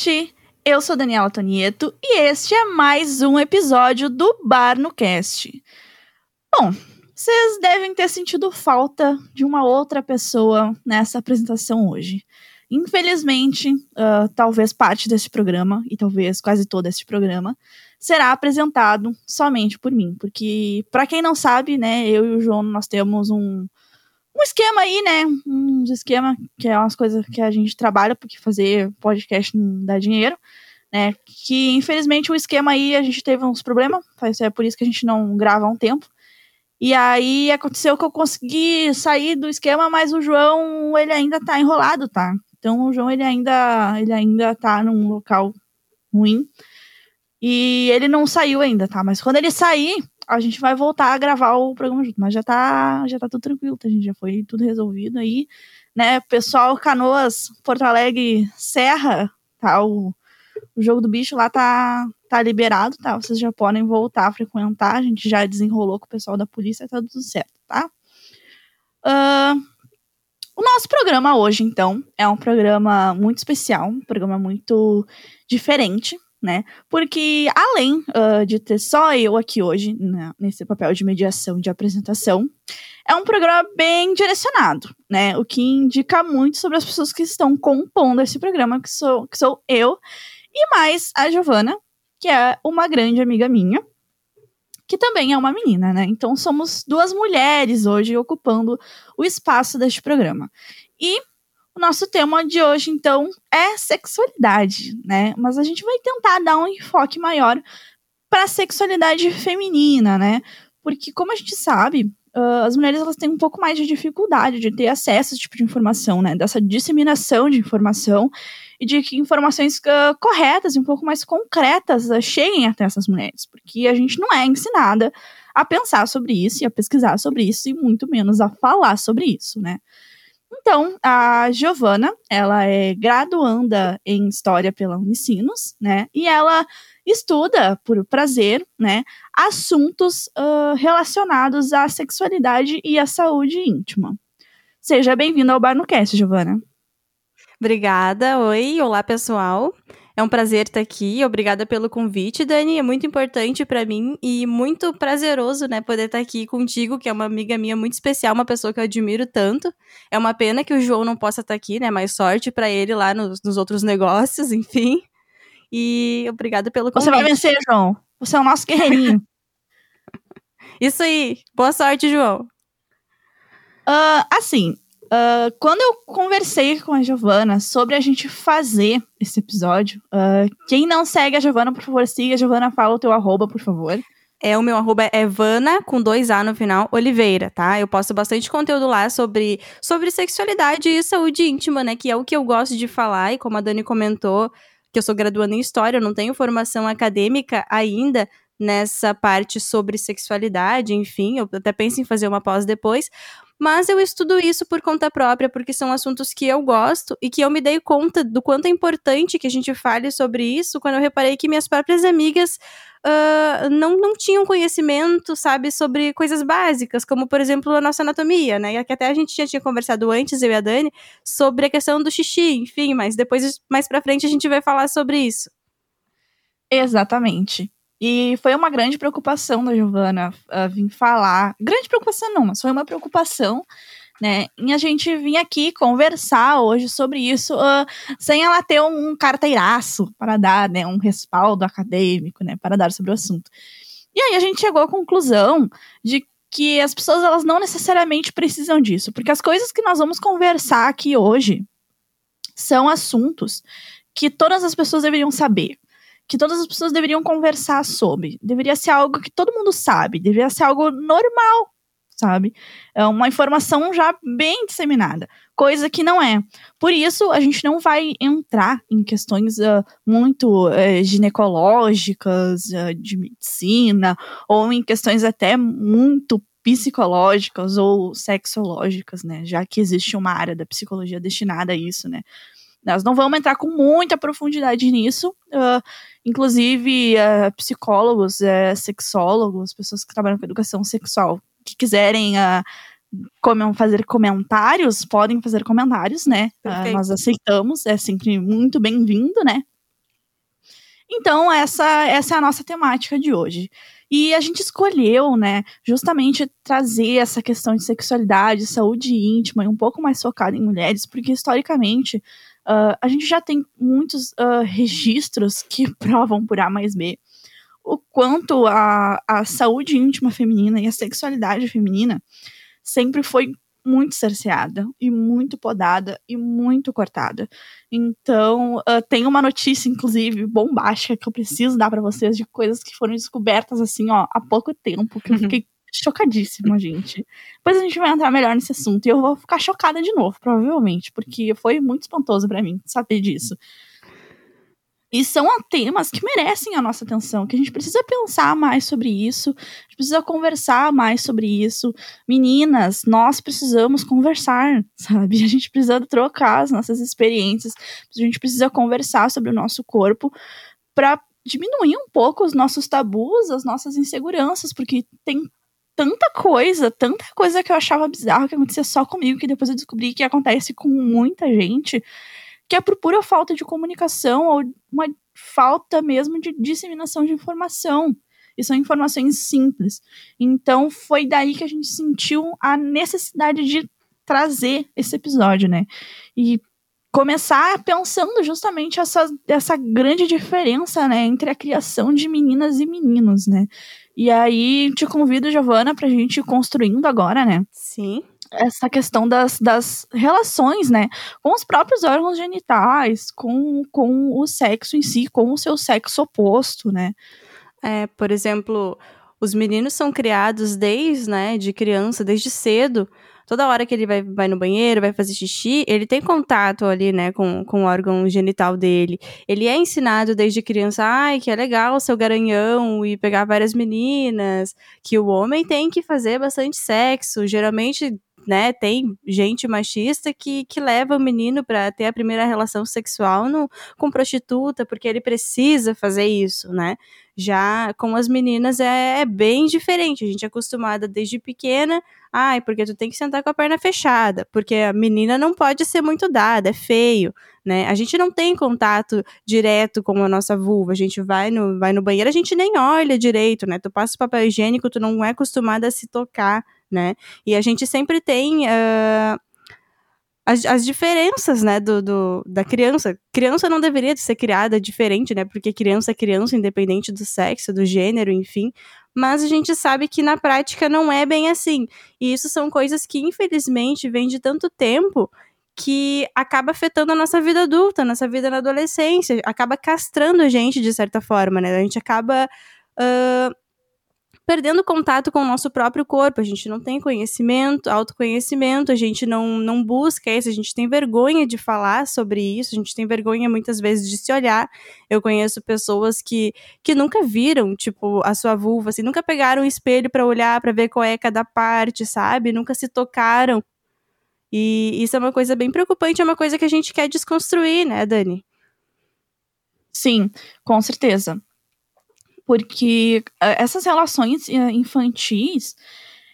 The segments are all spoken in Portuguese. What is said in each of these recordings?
gente! Eu sou Daniela Tonieto e este é mais um episódio do Bar no Cast. Bom, vocês devem ter sentido falta de uma outra pessoa nessa apresentação hoje. Infelizmente, uh, talvez parte desse programa, e talvez quase todo este programa, será apresentado somente por mim. Porque, para quem não sabe, né, eu e o João, nós temos um, um esquema aí, né? Uns esquema que é umas coisas que a gente trabalha, porque fazer podcast não dá dinheiro, né? Que infelizmente o esquema aí a gente teve uns problemas, é por isso que a gente não grava há um tempo. E aí aconteceu que eu consegui sair do esquema, mas o João, ele ainda tá enrolado, tá? Então o João, ele ainda, ele ainda tá num local ruim. E ele não saiu ainda, tá? Mas quando ele sair, a gente vai voltar a gravar o programa junto, mas já tá, já tá tudo tranquilo, tá, gente? Já foi tudo resolvido aí, né? Pessoal, Canoas, Porto Alegre, Serra, tá? O, o jogo do bicho lá tá, tá liberado, tá? Vocês já podem voltar a frequentar, a gente já desenrolou com o pessoal da polícia, tá tudo certo, tá? Uh, o nosso programa hoje, então, é um programa muito especial, um programa muito diferente, né? Porque além uh, de ter só eu aqui hoje, né, nesse papel de mediação de apresentação, é um programa bem direcionado, né? O que indica muito sobre as pessoas que estão compondo esse programa, que sou, que sou eu, e mais a Giovana, que é uma grande amiga minha, que também é uma menina, né? Então somos duas mulheres hoje ocupando o espaço deste programa. E nosso tema de hoje, então, é sexualidade, né? Mas a gente vai tentar dar um enfoque maior para a sexualidade feminina, né? Porque, como a gente sabe, uh, as mulheres elas têm um pouco mais de dificuldade de ter acesso a esse tipo de informação, né? Dessa disseminação de informação e de que informações uh, corretas e um pouco mais concretas uh, cheguem até essas mulheres, porque a gente não é ensinada a pensar sobre isso e a pesquisar sobre isso e muito menos a falar sobre isso, né? Então, a Giovana, ela é graduanda em História pela Unicinos, né? E ela estuda, por prazer, né, assuntos uh, relacionados à sexualidade e à saúde íntima. Seja bem-vinda ao Bar no Cast, Giovana. Obrigada. Oi, olá pessoal. É um prazer estar aqui. Obrigada pelo convite, Dani. É muito importante para mim e muito prazeroso, né, poder estar aqui contigo, que é uma amiga minha muito especial, uma pessoa que eu admiro tanto. É uma pena que o João não possa estar aqui, né? Mais sorte para ele lá nos, nos, outros negócios, enfim. E obrigada pelo convite. Você vai vencer, João. Você é o nosso guerreirinho. Isso aí. Boa sorte, João. Uh, assim, Uh, quando eu conversei com a Giovana sobre a gente fazer esse episódio, uh, quem não segue a Giovana, por favor, siga. A Giovana, fala o teu arroba, por favor. É, o meu arroba é Evana, com dois A no final, Oliveira, tá? Eu posto bastante conteúdo lá sobre, sobre sexualidade e saúde íntima, né? Que é o que eu gosto de falar, e como a Dani comentou, que eu sou graduando em História, eu não tenho formação acadêmica ainda, nessa parte sobre sexualidade, enfim, eu até penso em fazer uma pós depois, mas eu estudo isso por conta própria, porque são assuntos que eu gosto e que eu me dei conta do quanto é importante que a gente fale sobre isso quando eu reparei que minhas próprias amigas uh, não, não tinham conhecimento, sabe, sobre coisas básicas, como, por exemplo, a nossa anatomia, né? Que até a gente já tinha conversado antes, eu e a Dani, sobre a questão do xixi, enfim, mas depois, mais pra frente, a gente vai falar sobre isso. Exatamente. E foi uma grande preocupação da Giovana uh, vir falar. Grande preocupação não, mas foi uma preocupação, né? Em a gente vir aqui conversar hoje sobre isso, uh, sem ela ter um carteiraço para dar, né? Um respaldo acadêmico, né? Para dar sobre o assunto. E aí a gente chegou à conclusão de que as pessoas elas não necessariamente precisam disso, porque as coisas que nós vamos conversar aqui hoje são assuntos que todas as pessoas deveriam saber que todas as pessoas deveriam conversar sobre. Deveria ser algo que todo mundo sabe, deveria ser algo normal, sabe? É uma informação já bem disseminada, coisa que não é. Por isso, a gente não vai entrar em questões uh, muito uh, ginecológicas, uh, de medicina, ou em questões até muito psicológicas ou sexológicas, né? Já que existe uma área da psicologia destinada a isso, né? Nós não vamos entrar com muita profundidade nisso. Uh, inclusive, uh, psicólogos, uh, sexólogos, pessoas que trabalham com educação sexual, que quiserem como fazer comentários, podem fazer comentários, né? nós aceitamos, é sempre muito bem-vindo, né? Então, essa, essa é a nossa temática de hoje. E a gente escolheu, né, justamente trazer essa questão de sexualidade, saúde íntima e um pouco mais focada em mulheres, porque historicamente uh, a gente já tem muitos uh, registros que provam por A mais B o quanto a, a saúde íntima feminina e a sexualidade feminina sempre foi muito cerceada e muito podada e muito cortada. Então, uh, tem uma notícia, inclusive, bombástica que eu preciso dar para vocês de coisas que foram descobertas assim, ó, há pouco tempo, que eu uhum. fiquei chocadíssima, gente. Depois a gente vai entrar melhor nesse assunto e eu vou ficar chocada de novo, provavelmente, porque foi muito espantoso para mim saber disso. E são temas que merecem a nossa atenção, que a gente precisa pensar mais sobre isso, a gente precisa conversar mais sobre isso. Meninas, nós precisamos conversar, sabe? A gente precisa trocar as nossas experiências, a gente precisa conversar sobre o nosso corpo para diminuir um pouco os nossos tabus, as nossas inseguranças, porque tem tanta coisa, tanta coisa que eu achava bizarro que acontecia só comigo, que depois eu descobri que acontece com muita gente que é por pura falta de comunicação ou uma falta mesmo de disseminação de informação. E são informações simples. Então foi daí que a gente sentiu a necessidade de trazer esse episódio, né? E começar pensando justamente essa, essa grande diferença, né, entre a criação de meninas e meninos, né? E aí te convido, Giovana, pra gente ir construindo agora, né? Sim essa questão das, das relações, né, com os próprios órgãos genitais, com, com o sexo em si, com o seu sexo oposto, né. É, por exemplo, os meninos são criados desde, né, de criança, desde cedo, toda hora que ele vai, vai no banheiro, vai fazer xixi, ele tem contato ali, né, com, com o órgão genital dele. Ele é ensinado desde criança, ai, que é legal ser o garanhão e pegar várias meninas, que o homem tem que fazer bastante sexo. Geralmente né, tem gente machista que, que leva o menino para ter a primeira relação sexual no, com prostituta, porque ele precisa fazer isso, né? Já com as meninas é, é bem diferente. A gente é acostumada desde pequena, ai, porque tu tem que sentar com a perna fechada, porque a menina não pode ser muito dada, é feio, né? A gente não tem contato direto com a nossa vulva, a gente vai no, vai no banheiro, a gente nem olha direito, né? Tu passa o papel higiênico, tu não é acostumada a se tocar, né? E a gente sempre tem uh, as, as, diferenças, né, do, do, da criança. Criança não deveria ser criada diferente, né? Porque criança é criança, independente do sexo, do gênero, enfim. Mas a gente sabe que na prática não é bem assim. E isso são coisas que, infelizmente, vêm de tanto tempo que acaba afetando a nossa vida adulta, nossa vida na adolescência, acaba castrando a gente de certa forma, né? A gente acaba uh, perdendo contato com o nosso próprio corpo. A gente não tem conhecimento, autoconhecimento, a gente não, não busca isso, a gente tem vergonha de falar sobre isso, a gente tem vergonha muitas vezes de se olhar. Eu conheço pessoas que, que nunca viram, tipo, a sua vulva, assim, nunca pegaram um espelho para olhar, para ver qual é cada parte, sabe? Nunca se tocaram. E isso é uma coisa bem preocupante, é uma coisa que a gente quer desconstruir, né, Dani? Sim, com certeza porque eh, essas relações eh, infantis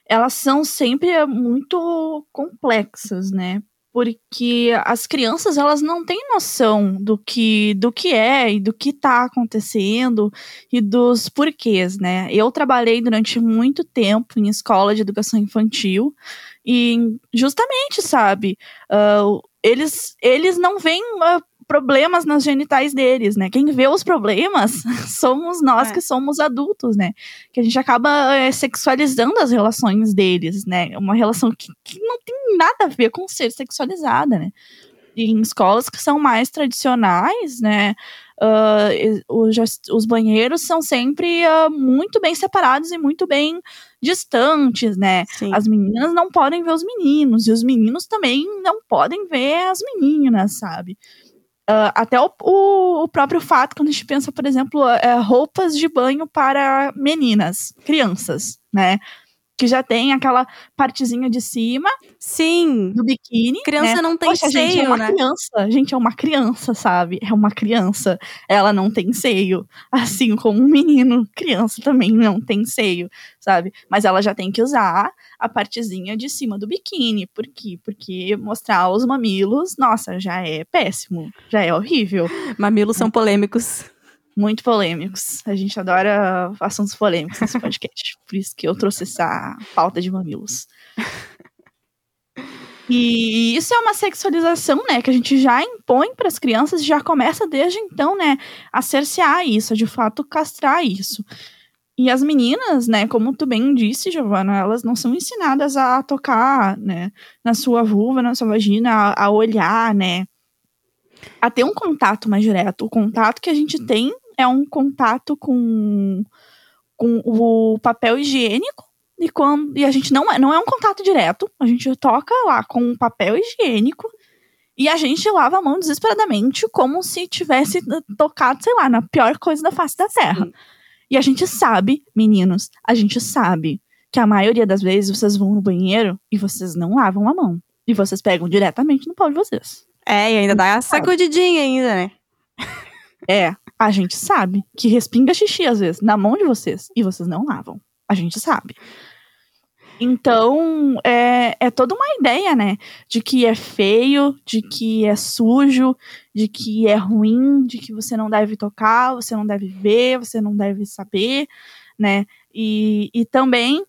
elas são sempre eh, muito complexas, né? Porque as crianças elas não têm noção do que do que é e do que está acontecendo e dos porquês, né? Eu trabalhei durante muito tempo em escola de educação infantil e justamente, sabe, uh, eles, eles não vêm uh, problemas nas genitais deles, né? Quem vê os problemas somos nós é. que somos adultos, né? Que a gente acaba é, sexualizando as relações deles, né? Uma relação que, que não tem nada a ver com ser sexualizada, né? E em escolas que são mais tradicionais, né? Uh, os, os, banheiros são sempre uh, muito bem separados e muito bem distantes, né? Sim. As meninas não podem ver os meninos e os meninos também não podem ver as meninas, sabe? Uh, até o, o, o, próprio fato, quando a gente pensa, por exemplo, é, roupas de banho para meninas, crianças, né? Que já tem aquela partezinha de cima. Sim. Do biquíni. Criança né? não tem Poxa, seio, gente, é uma né? criança. Gente, é uma criança, sabe? É uma criança. Ela não tem seio. Assim como um menino, criança também não tem seio, sabe? Mas ela já tem que usar a partezinha de cima do biquíni. Por quê? Porque mostrar os mamilos, nossa, já é péssimo. Já é horrível. Mamilos são polêmicos. Muito polêmicos. A gente adora assuntos polêmicos nesse podcast. Por isso que eu trouxe essa pauta de mamilos. E isso é uma sexualização, né, que a gente já impõe para as crianças e já começa desde então, né, a cercear isso, a de fato castrar isso. E as meninas, né, como tu bem disse, Giovana, elas não são ensinadas a tocar, né, na sua vulva, na sua vagina, a, a olhar, né, a ter um contato mais direto. O contato que a gente tem é um contato com, com o papel higiênico e, quando, e a gente não é, não é um contato direto, a gente toca lá com um papel higiênico e a gente lava a mão desesperadamente, como se tivesse tocado, sei lá, na pior coisa da face da Terra. Sim. E a gente sabe, meninos, a gente sabe que a maioria das vezes vocês vão no banheiro e vocês não lavam a mão. E vocês pegam diretamente no pau de vocês. É, e ainda dá a sacudidinha ainda, né? É, a gente sabe que respinga xixi às vezes na mão de vocês e vocês não lavam. A gente sabe. Então, é, é toda uma ideia, né? De que é feio, de que é sujo, de que é ruim, de que você não deve tocar, você não deve ver, você não deve saber, né? E, e também,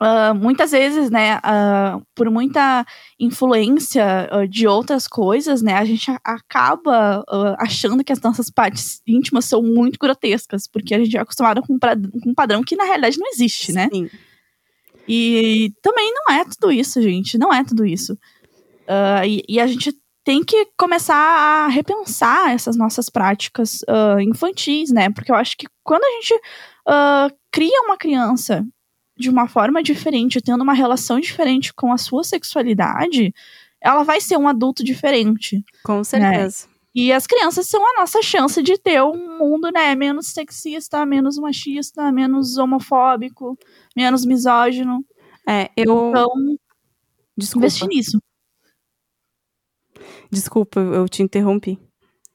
uh, muitas vezes, né, uh, por muita influência uh, de outras coisas, né, a gente acaba achando que as nossas partes íntimas são muito grotescas, porque a gente é acostumado com um padrão que na realidade não existe, né? Sim. E também não é tudo isso, gente. Não é tudo isso. E, e, a gente tem que começar a repensar essas nossas práticas infantis, né? Porque eu acho que quando a gente cria uma criança de uma forma diferente, tendo uma relação diferente com a sua sexualidade, ela vai ser um adulto diferente. Com né? certeza. Né? E as crianças são a nossa chance de ter um mundo, né, menos sexista, menos machista, menos homofóbico, menos misógino. É, eu. Então, Desculpa. investir nisso. Desculpa, eu te interrompi.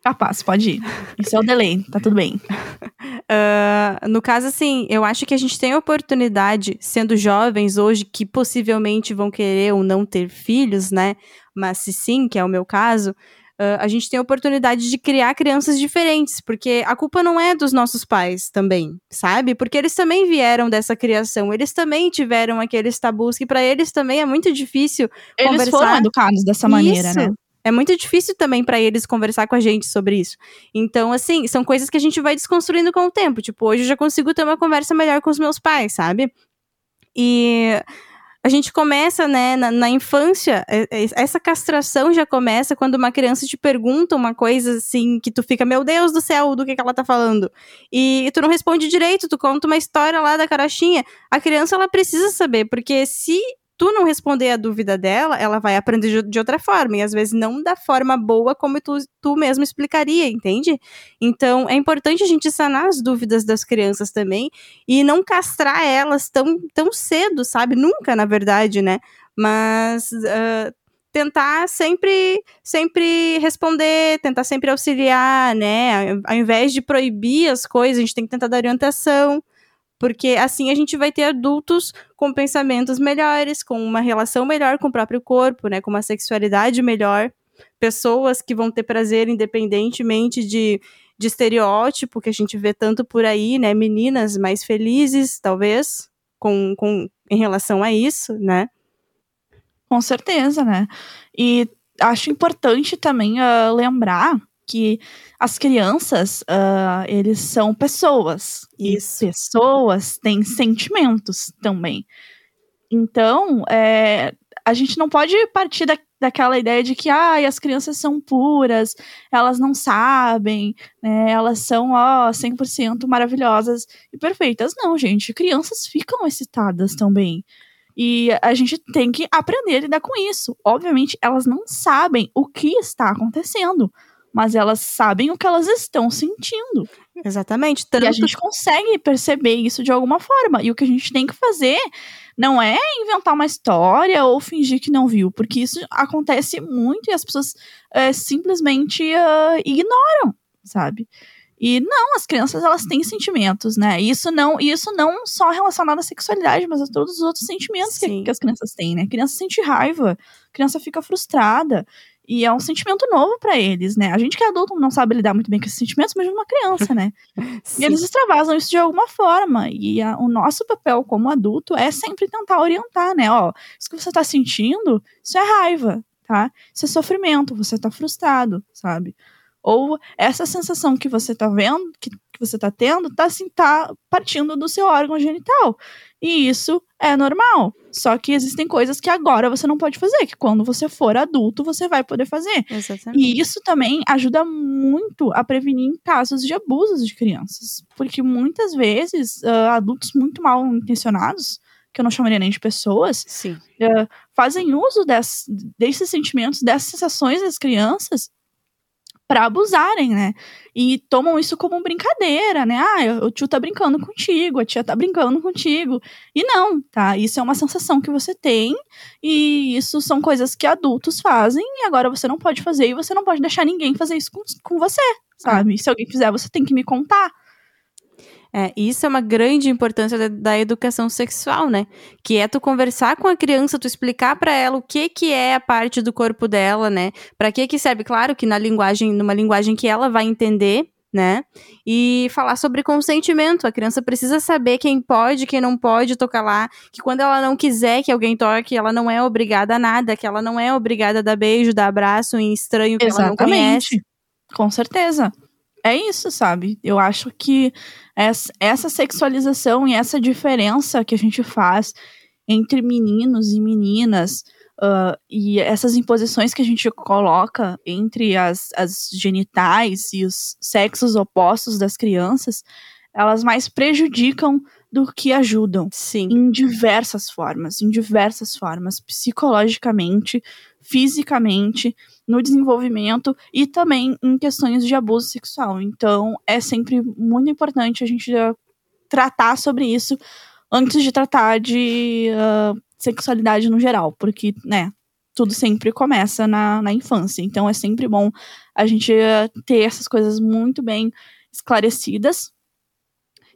Capaz, pode ir. Isso é o delay, tá tudo bem. Uh, no caso, assim, eu acho que a gente tem oportunidade, sendo jovens hoje, que possivelmente vão querer ou não ter filhos, né? Mas se sim, que é o meu caso, Uh, a gente tem a oportunidade de criar crianças diferentes, porque a culpa não é dos nossos pais também, sabe? Porque eles também vieram dessa criação, eles também tiveram aqueles tabus que para eles também é muito difícil eles conversar. Eles foram educados dessa maneira, isso. né? É muito difícil também para eles conversar com a gente sobre isso. Então, assim, são coisas que a gente vai desconstruindo com o tempo. Tipo, hoje eu já consigo ter uma conversa melhor com os meus pais, sabe? E a gente começa, né, na, na, infância, é, é, essa castração já começa quando uma criança te pergunta uma coisa assim, que tu fica, meu Deus do céu, do que, que ela tá falando? E, tu não responde direito, tu conta uma história lá da carochinha. A criança, ela precisa saber, porque se tu não responder a dúvida dela, ela vai aprender de outra forma, e às vezes não da forma boa como tu, tu mesmo explicaria, entende? Então, é importante a gente sanar as dúvidas das crianças também, e não castrar elas tão, tão cedo, sabe? Nunca, na verdade, né? Mas uh, tentar sempre sempre responder, tentar sempre auxiliar, né? Ao invés de proibir as coisas, a gente tem que tentar dar orientação, porque assim a gente vai ter adultos com pensamentos melhores, com uma relação melhor com o próprio corpo, né, com uma sexualidade melhor, pessoas que vão ter prazer independentemente de, de estereótipo que a gente vê tanto por aí, né, meninas mais felizes, talvez, com, com em relação a isso, né? Com certeza, né? E acho importante também uh, lembrar que as crianças, uh, eles são pessoas. Isso. E pessoas têm sentimentos também. Então, é, a gente não pode partir da, daquela ideia de que ah, as crianças são puras, elas não sabem, né, elas são ó, 100% maravilhosas e perfeitas. Não, gente, crianças ficam excitadas também. E a gente tem que aprender a lidar com isso. Obviamente, elas não sabem o que está acontecendo mas elas sabem o que elas estão sentindo. Exatamente. Tanto... E a gente consegue perceber isso de alguma forma. E o que a gente tem que fazer não é inventar uma história ou fingir que não viu, porque isso acontece muito e as pessoas é, simplesmente uh, ignoram, sabe? E não, as crianças elas têm sentimentos, né? Isso não, isso não só relacionado à sexualidade, mas a todos os outros sentimentos que, que, as crianças têm, né? A criança sente raiva, a criança fica frustrada. E é um sentimento novo para eles, né? A gente que é adulto não sabe lidar muito bem com esses sentimentos, mas uma criança, né? e eles extravasam isso de alguma forma. E a, o nosso papel como adulto é sempre tentar orientar, né? Ó, isso que você tá sentindo, isso é raiva, tá? Isso é sofrimento, você tá frustrado, sabe? Ou essa sensação que você tá vendo, que, que você tá tendo, tá assim, tá partindo do seu órgão genital. E isso é normal. Só que existem coisas que agora você não pode fazer, que quando você for adulto você vai poder fazer. Exatamente. E isso também ajuda muito a prevenir casos de abusos de crianças. Porque muitas vezes uh, adultos muito mal intencionados, que eu não chamaria nem de pessoas, Sim. uh, fazem uso des, desses sentimentos, dessas sensações das crianças para abusarem, né? E tomam isso como brincadeira, né? Ah, o tio tá brincando contigo, a tia tá brincando contigo. E não, tá? Isso é uma sensação que você tem e isso são coisas que adultos fazem e agora você não pode fazer e você não pode deixar ninguém fazer isso com, com você, sabe? Se alguém fizer, você tem que me contar. É, isso é uma grande importância da, da, educação sexual, né? Que é tu conversar com a criança, tu explicar para ela o que que é a parte do corpo dela, né? Para que que serve? Claro que na linguagem, numa linguagem que ela vai entender, né? E falar sobre consentimento. A criança precisa saber quem pode, quem não pode tocar lá, que quando ela não quiser que alguém toque, ela não é obrigada a nada, que ela não é obrigada a dar beijo, dar abraço em estranho que Exatamente. ela não conhece. Com certeza. É isso, sabe? Eu acho que essa sexualização e essa diferença que a gente faz entre meninos e meninas uh, e essas imposições que a gente coloca entre as, as genitais e os sexos opostos das crianças, elas mais prejudicam do que ajudam. Sim. Em diversas formas, em diversas formas, psicologicamente, fisicamente, no desenvolvimento e também em questões de abuso sexual. Então, é sempre muito importante a gente tratar sobre isso antes de tratar de uh, sexualidade no geral, porque, né, tudo sempre começa na, na infância. Então, é sempre bom a gente ter essas coisas muito bem esclarecidas.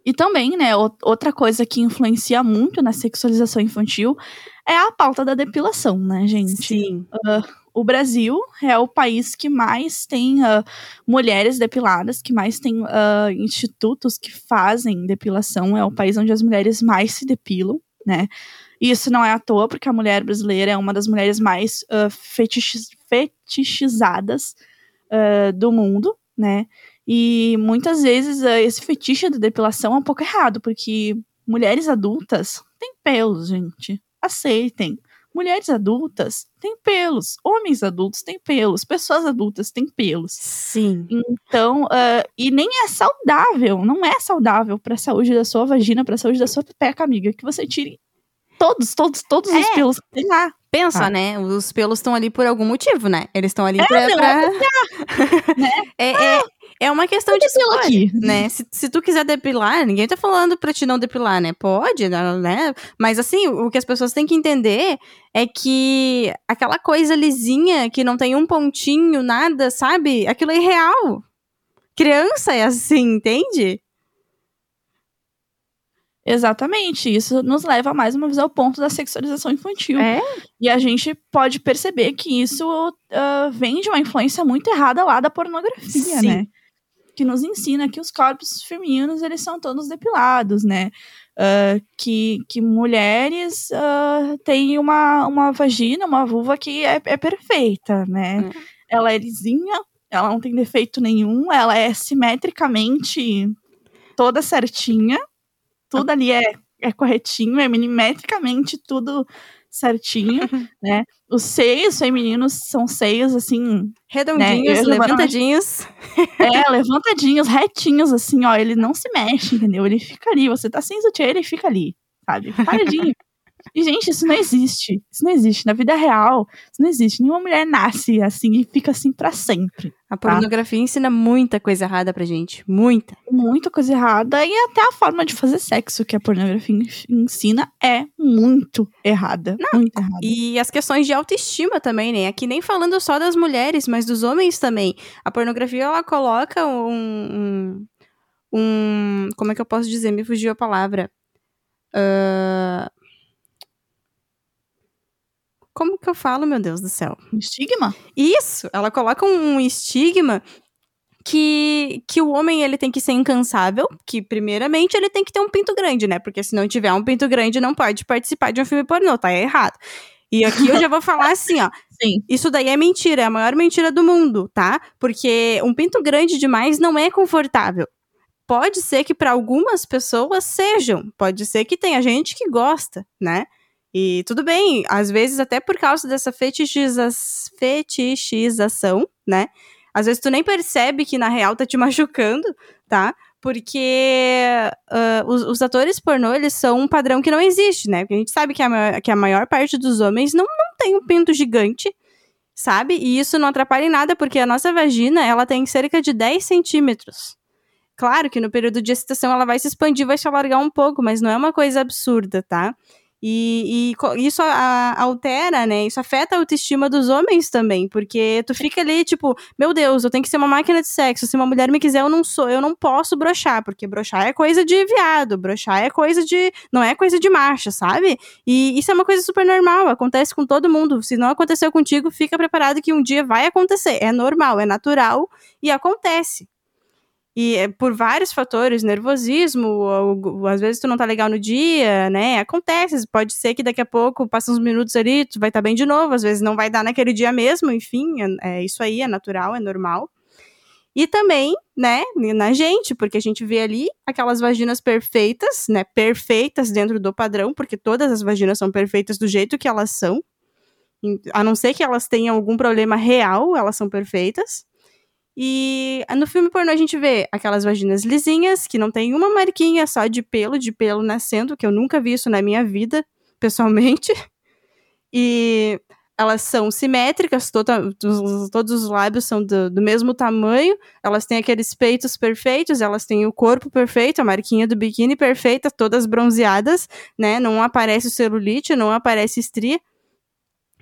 E também, né, outra coisa que influencia muito na sexualização infantil é a pauta da depilação, né, gente? Sim. Uh, o Brasil é o país que mais tem uh, mulheres depiladas, que mais tem uh, institutos que fazem depilação. É o país onde as mulheres mais se depilam, né? E isso não é à toa, porque a mulher brasileira é uma das mulheres mais uh, fetichiz fetichizadas do mundo, né? E muitas vezes esse fetiche da depilação é um pouco errado, porque mulheres adultas têm pelos, gente. Aceitem. Mulheres adultas têm pelos, homens adultos têm pelos, pessoas adultas têm pelos. Sim. Então, uh, e nem é saudável, não é saudável para a saúde da sua vagina, para a saúde da sua pepeca, amiga, que você tire todos, todos, todos é. os pelos que tem lá. Pensa, ah. né? Os pelos estão ali por algum motivo, né? Eles estão ali é, pra. Não, pra... É, né? é, é, é uma questão de escolha, aqui. né? Se, se tu quiser depilar, ninguém tá falando pra te não depilar, né? Pode, né? Mas assim, o que as pessoas têm que entender é que aquela coisa lisinha que não tem um pontinho, nada, sabe? Aquilo é irreal. Criança é assim, entende? Exatamente. Isso nos leva mais uma vez ao ponto da sexualização infantil. É? E a gente pode perceber que isso uh, vem de uma influência muito errada lá da pornografia, Sim. né? Que nos ensina que os corpos femininos, eles são todos depilados, né? Uh, que, que mulheres uh, têm uma, uma vagina, uma vulva que é, é perfeita, né? Uhum. Ela é lisinha, ela não tem defeito nenhum, ela é simetricamente toda certinha tudo ali é, é corretinho, é milimetricamente tudo certinho, né? Os seios femininos são seios, assim... Redondinhos, né? levantadinhos. É, levantadinhos, retinhos, assim, ó. Ele não se mexe, entendeu? Ele fica ali. Você tá sem sutiã, ele fica ali, sabe? Paradinho. E, gente, isso não existe. Isso não existe. Na vida real, isso não existe. Nenhuma mulher nasce assim e fica assim para sempre. A tá? pornografia tá? ensina muita coisa errada pra gente. Muita. Muita coisa errada. E até a forma de fazer sexo que a pornografia ensina é muito errada. Não. Muito errada. E as questões de autoestima também, né? Aqui nem falando só das mulheres, mas dos homens também. A pornografia, ela coloca um. um, um como é que eu posso dizer? Me fugiu a palavra. Uh, Como que eu falo, meu Deus do céu? Estigma? Isso, ela coloca um estigma que, que o homem ele tem que ser incansável, que primeiramente ele tem que ter um pinto grande, né? Porque se não tiver um pinto grande, não pode participar de um filme pornô, tá errado. E aqui eu já vou falar assim, ó. Sim. Isso daí é mentira, é a maior mentira do mundo, tá? Porque um pinto grande demais não é confortável. Pode ser que para algumas pessoas sejam, pode ser que tenha gente que gosta, né? E tudo bem, às vezes até por causa dessa fetichiza fetichização, né? Às vezes tu nem percebe que na real tá te machucando, tá? Porque uh, os, os, atores pornô, eles são um padrão que não existe, né? Porque a gente sabe que a, que a maior parte dos homens não, não tem um pinto gigante, sabe? E isso não atrapalha em nada, porque a nossa vagina, ela tem cerca de 10 centímetros. Claro que no período de excitação ela vai se expandir, vai se alargar um pouco, mas não é uma coisa absurda, tá? E, e, isso a, altera, né? Isso afeta a autoestima dos homens também, porque tu fica ali, tipo, meu Deus, eu tenho que ser uma máquina de sexo. Se uma mulher me quiser, eu não sou, eu não posso brochar, porque brochar é coisa de viado, brochar é coisa de. não é coisa de macho, sabe? E isso é uma coisa super normal, acontece com todo mundo. Se não aconteceu contigo, fica preparado que um dia vai acontecer. É normal, é natural e acontece. E é por vários fatores, nervosismo, ou, ou, às vezes tu não tá legal no dia, né? Acontece, pode ser que daqui a pouco, passa uns minutos ali, tu vai estar tá bem de novo, às vezes não vai dar naquele dia mesmo, enfim, é, é isso aí, é natural, é normal. E também, né, na gente, porque a gente vê ali aquelas vaginas perfeitas, né, perfeitas dentro do padrão, porque todas as vaginas são perfeitas do jeito que elas são. A não ser que elas tenham algum problema real, elas são perfeitas. E no filme pornô a gente vê aquelas vaginas lisinhas, que não tem uma marquinha só de pelo, de pelo nascendo, que eu nunca vi isso na minha vida, pessoalmente. E elas são simétricas, toda, todos os lábios são do, do, mesmo tamanho, elas têm aqueles peitos perfeitos, elas têm o corpo perfeito, a marquinha do biquíni perfeita, todas bronzeadas, né? Não aparece celulite, não aparece estria.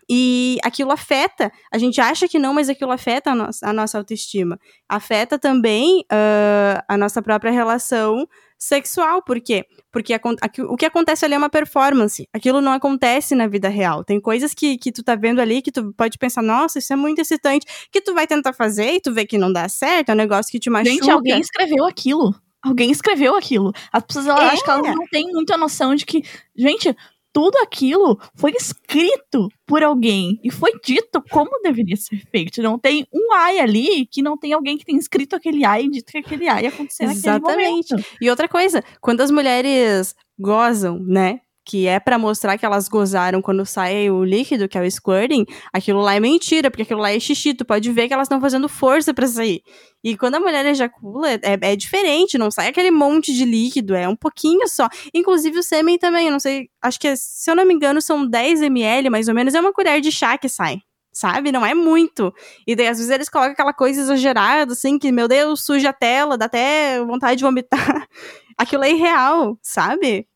E aquilo afeta, a gente acha que não, mas aquilo afeta a, no a nossa autoestima. Afeta também uh, a nossa própria relação sexual. Por quê? Porque a, a, o que acontece ali é uma performance. Aquilo não acontece na vida real. Tem coisas que, que tu tá vendo ali que tu pode pensar, nossa, isso é muito excitante, que tu vai tentar fazer e tu vê que não dá certo, é um negócio que te machuca. Gente, alguém escreveu aquilo. Alguém escreveu aquilo. As pessoas, é. acho que elas não têm muita noção de que, gente, tudo aquilo foi escrito por alguém e foi dito como deveria ser feito. Não tem um ai ali que não tem alguém que tenha escrito aquele ai e dito que aquele ai ia acontecer Exatamente. naquele momento. E outra coisa, quando as mulheres gozam, né, que é para mostrar que elas gozaram quando sai o líquido, que é o squirting, aquilo lá é mentira, porque aquilo lá é xixi, tu pode ver que elas estão fazendo força para sair. E quando a mulher ejacula, é, é, diferente, não sai aquele monte de líquido, é um pouquinho só. Inclusive o sêmen também, eu não sei, acho que, se eu não me engano, são 10 ml, mais ou menos, é uma colher de chá que sai sabe? Não é muito. E daí, às vezes, eles colocam aquela coisa exagerada, assim, que, meu Deus, suja a tela, dá até vontade de vomitar. Aquilo é irreal, sabe?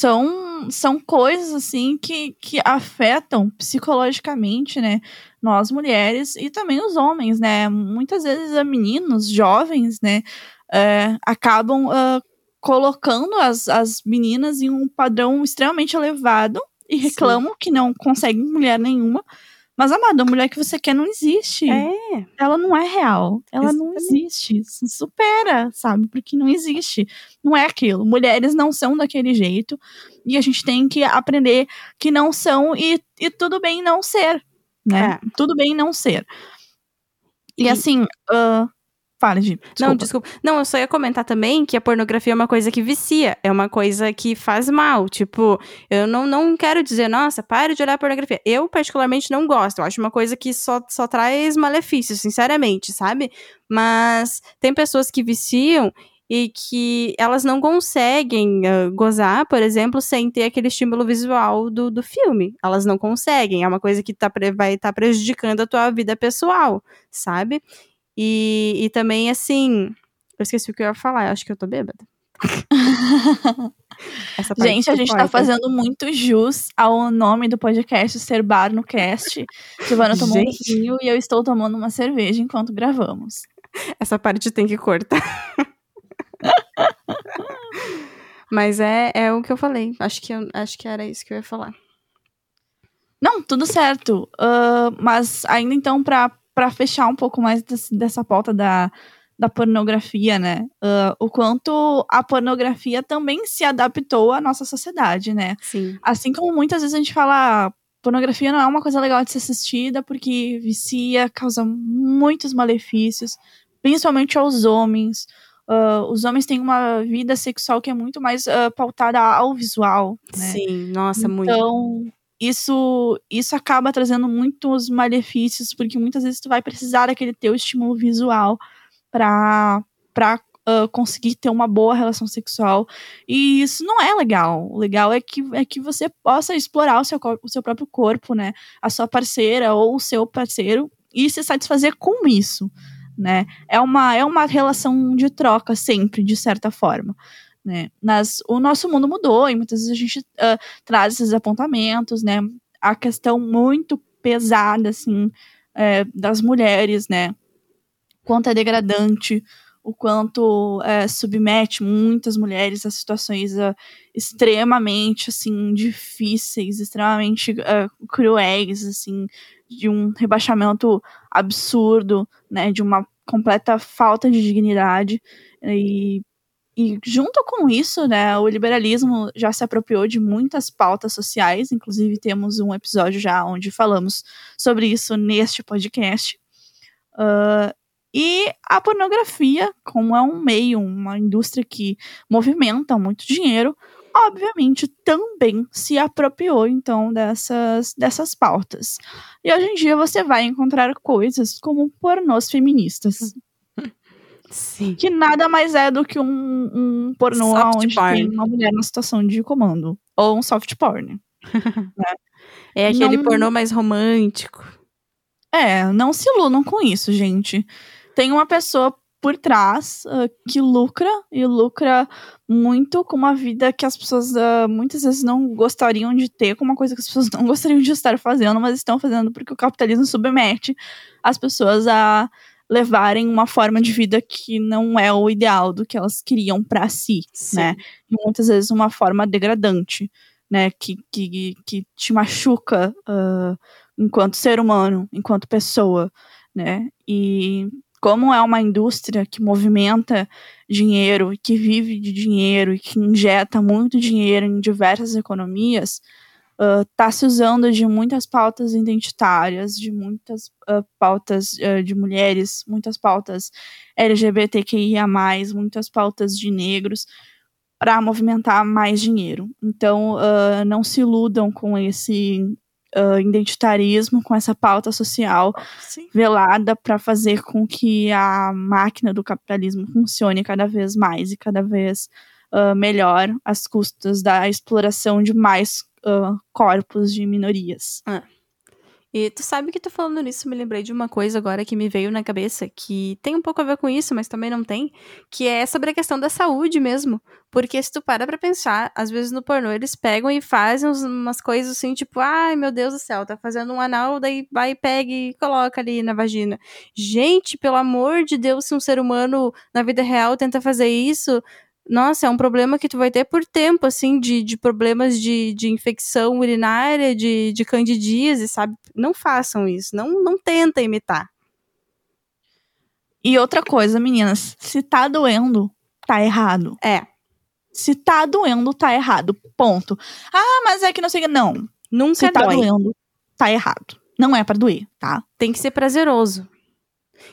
São, são coisas assim que, que afetam psicologicamente, né, nós mulheres e também os homens, né, muitas vezes a meninos jovens, né, é, acabam uh, colocando as, as meninas em um padrão extremamente elevado e reclamam Sim. que não conseguem mulher nenhuma, mas, amada, a mulher que você quer não existe. É. Ela não é real. Ela Exatamente. não existe. Supera, sabe? Porque não existe. Não é aquilo. Mulheres não são daquele jeito. E a gente tem que aprender que não são e, e tudo bem não ser. Né? É. Tudo bem não ser. E, e assim, uh, Fala, Gi. Desculpa. Não, desculpa. Não, eu só ia comentar também que a pornografia é uma coisa que vicia, é uma coisa que faz mal. Tipo, eu não, não quero dizer, nossa, pare de olhar pornografia. Eu, particularmente, não gosto. Eu acho uma coisa que só, só traz malefícios, sinceramente, sabe? Mas tem pessoas que viciam e que elas não conseguem uh, gozar, por exemplo, sem ter aquele estímulo visual do, do filme. Elas não conseguem. É uma coisa que tá, vai estar tá prejudicando a tua vida pessoal, sabe? E, e também, assim. Eu esqueci o que eu ia falar, eu acho que eu tô bêbada. Gente, a gente tá fazendo muito jus ao nome do podcast ser Bar no Cast. Giovana tomou gente. um vinho e eu estou tomando uma cerveja enquanto gravamos. Essa parte tem que cortar. Mas é, é o que eu falei. Acho que, eu, acho que era isso que eu ia falar. Não, tudo certo. Uh, mas ainda então, para fechar um pouco mais desse, dessa pauta da, da pornografia, né? Uh, o quanto a pornografia também se adaptou à nossa sociedade, né? Sim. Assim como muitas vezes a gente fala, ah, pornografia não é uma coisa legal de ser assistida porque vicia, causa muitos malefícios, principalmente aos homens. Uh, os homens têm uma vida sexual que é muito mais uh, pautada ao visual. Né? Sim, nossa, então, muito. Então, isso, isso acaba trazendo muitos malefícios, porque muitas vezes tu vai precisar daquele teu estímulo visual para para uh, conseguir ter uma boa relação sexual. E isso não é legal. O legal é que, é que você possa explorar o seu, o seu próprio corpo, né? A sua parceira ou o seu parceiro e se satisfazer com isso né? É uma, é uma relação de troca sempre, de certa forma. Né? Mas o nosso mundo mudou e muitas vezes a gente uh, traz esses apontamentos, né? A questão muito pesada, assim, é, das mulheres, né? Quanto é degradante, o quanto é, submete muitas mulheres a situações uh, extremamente, assim, difíceis, extremamente uh, cruéis, assim, de um rebaixamento absurdo, né, de uma completa falta de dignidade e, e junto com isso, né, o liberalismo já se apropriou de muitas pautas sociais, inclusive temos um episódio já onde falamos sobre isso neste podcast. Uh, e a pornografia, como é um meio, uma indústria que movimenta muito dinheiro, obviamente também se apropriou então dessas, dessas pautas. E hoje em dia você vai encontrar coisas como pornôs feministas. Sim. Que nada mais é do que um, um pornô soft onde porn. tem uma mulher na situação de comando. Ou um soft porn. né? É aquele não... pornô mais romântico. É, não se iludam com isso, gente. Tem uma pessoa por trás uh, que lucra e lucra muito com uma vida que as pessoas uh, muitas vezes não gostariam de ter, com uma coisa que as pessoas não gostariam de estar fazendo, mas estão fazendo porque o capitalismo submete as pessoas a levarem uma forma de vida que não é o ideal do que elas queriam para si, Sim. né? E muitas vezes uma forma degradante, né? Que, que, que te machuca uh, enquanto ser humano, enquanto pessoa, né? E como é uma indústria que movimenta dinheiro, que vive de dinheiro e que injeta muito dinheiro em diversas economias, está uh, se usando de muitas pautas identitárias, de muitas uh, pautas uh, de mulheres, muitas pautas LGBTQIA, muitas pautas de negros, para movimentar mais dinheiro. Então, não se iludam com esse identitarismo, com essa pauta social Sim. velada para fazer com que a máquina do capitalismo funcione cada vez mais e cada vez uh, melhor às custas da exploração de mais uh, corpos de minorias. Ah. E tu sabe que tu falando nisso, me lembrei de uma coisa agora que me veio na cabeça, que tem um pouco a ver com isso, mas também não tem, que é sobre a questão da saúde mesmo. Porque se tu para pra pensar, às vezes no pornô eles pegam e fazem umas coisas assim, tipo, ai meu Deus do céu, tá fazendo um anal, daí vai, pega e coloca ali na vagina. Gente, pelo amor de Deus, se um ser humano na vida real tenta fazer isso, nossa, é um problema que tu vai ter por tempo, assim, de, de problemas de, de infecção urinária, de, de candidíase, sabe? Não façam isso, não, não tenta imitar. E outra coisa, meninas, se tá doendo, tá errado. É. Se tá doendo, tá errado. Ponto. Ah, mas é que não sei o que. Não. Nunca Se tá doendo, tá errado. Não é para doer, tá? Tem que ser prazeroso.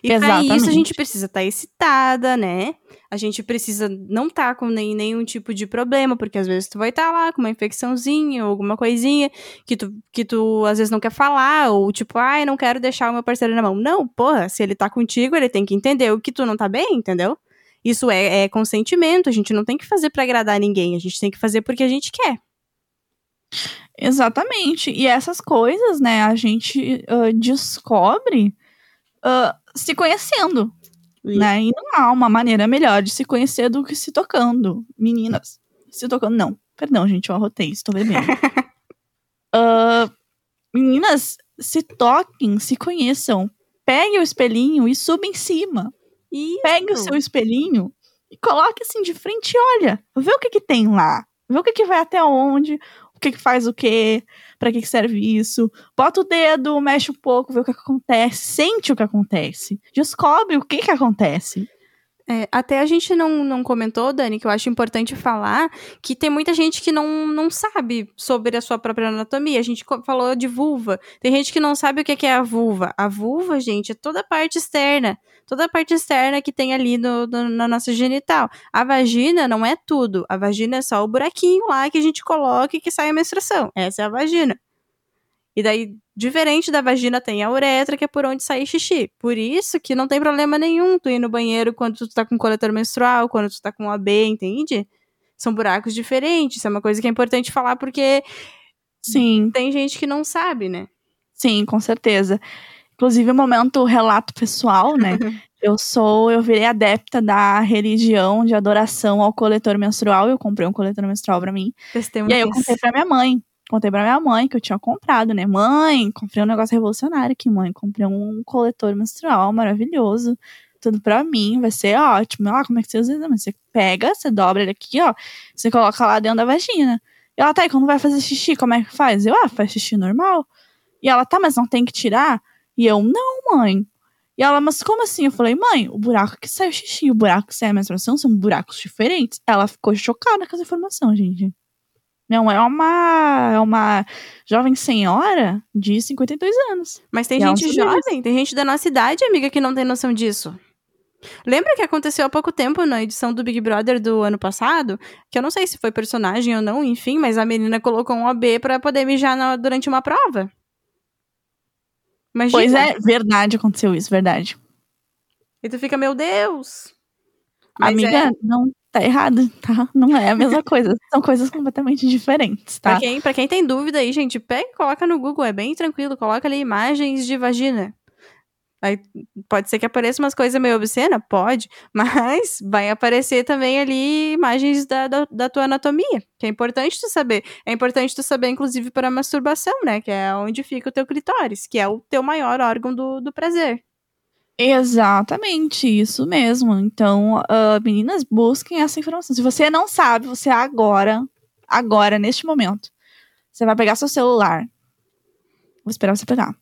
E Exatamente. pra isso a gente precisa estar tá excitada, né? A gente precisa não estar tá com nem, nenhum tipo de problema, porque às vezes tu vai estar tá lá com uma infecçãozinha ou alguma coisinha que tu, que tu às vezes não quer falar, ou tipo, ai, não quero deixar o meu parceiro na mão. Não, porra, se ele tá contigo, ele tem que entender o que tu não tá bem, entendeu? Isso é, é consentimento, a gente não tem que fazer para agradar ninguém, a gente tem que fazer porque a gente quer. Exatamente. E essas coisas, né, a gente uh, descobre uh, se conhecendo. Né? E não há uma maneira melhor de se conhecer do que se tocando. Meninas, se tocando, não. Perdão, gente, eu arrotei, estou bebendo. uh, meninas, se toquem, se conheçam. Pegue o espelhinho e suba em cima. Isso. Pegue o seu espelhinho e coloque assim de frente e olha. Vê o que, que tem lá. Vê o que, que vai até onde. o que, que faz o quê, para que, serve isso. Bota o dedo, mexe um pouco, vê o que, que acontece, sente o que acontece, descobre o que, que acontece. É, até a gente não, não comentou, Dani, que eu acho importante falar, que tem muita gente que não, não sabe sobre a sua própria anatomia. A gente falou de vulva. Tem gente que não sabe o que é a vulva. A vulva, gente, é toda a parte externa. Toda a parte externa que tem ali no, no, na nossa genital. A vagina não é tudo. A vagina é só o buraquinho lá que a gente coloca e que sai a menstruação. Essa é a vagina. E daí, diferente da vagina, tem a uretra, que é por onde sai xixi. Por isso que não tem problema nenhum tu ir no banheiro quando tu tá com coletor menstrual, quando tu tá com AB, entende? São buracos diferentes. Isso é uma coisa que é importante falar porque. Sim. Tem gente que não sabe, né? Sim, com certeza. Inclusive, o momento relato pessoal, né? eu sou, eu virei adepta da religião de adoração ao coletor menstrual. Eu comprei um coletor menstrual para mim. Testemunha. E aí eu contei pra minha mãe contei pra minha mãe que eu tinha comprado, né? Mãe, comprei um negócio revolucionário aqui, mãe. Comprei um coletor menstrual maravilhoso. Tudo pra mim, vai ser ótimo. Ah, como é que você usa? Você pega, você dobra ele aqui, ó. Você coloca lá dentro da vagina. E ela, tá, e quando vai fazer xixi, como é que faz? Eu, ah, faz xixi normal. E ela, tá, mas não tem que tirar? E eu, não, mãe. E ela, mas como assim? Eu falei, mãe, o buraco que sai o xixi e o buraco que sai a menstruação são buracos diferentes. Ela ficou chocada com essa informação, gente. Não, é uma, é uma jovem senhora de 52 anos. Mas tem gente jovem, tem gente da nossa idade, amiga, que não tem noção disso. Lembra que aconteceu há pouco tempo na edição do Big Brother do ano passado? Que eu não sei se foi personagem ou não, enfim, mas a menina colocou um OB para poder mijar na, durante uma prova. Imagina. Pois é, verdade, aconteceu isso, verdade. E tu fica, meu Deus. Mas Amiga, é... não tá errado, tá? Não é a mesma coisa. São coisas completamente diferentes, tá? Pra quem, pra quem tem dúvida aí, gente, pega e coloca no Google, é bem tranquilo. Coloca ali imagens de vagina. Aí pode ser que apareça umas coisas meio obscenas? Pode, mas vai aparecer também ali imagens da, da, da, tua anatomia, que é importante tu saber. É importante tu saber, inclusive, para masturbação, né? Que é onde fica o teu clitóris, que é o teu maior órgão do, do prazer. Exatamente, isso mesmo. Então, uh, meninas, busquem essa informação. Se você não sabe, você agora, agora, neste momento, você vai pegar seu celular. Vou esperar você pegar.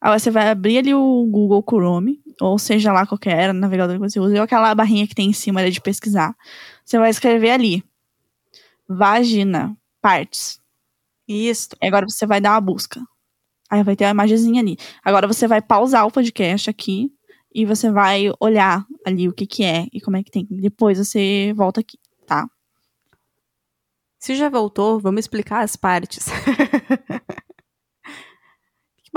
Aí você vai abrir ali o Google Chrome, ou seja lá qualquer navegador que você usa, ou aquela barrinha que tem em cima ali de pesquisar. Você vai escrever ali, vagina, partes. Isso. E agora você vai dar uma busca. Aí vai ter a imagenzinha ali. Agora você vai pausar o podcast aqui e você vai olhar ali o que que é e como é que tem. Depois você volta aqui, tá? Se já voltou, vamos explicar as partes.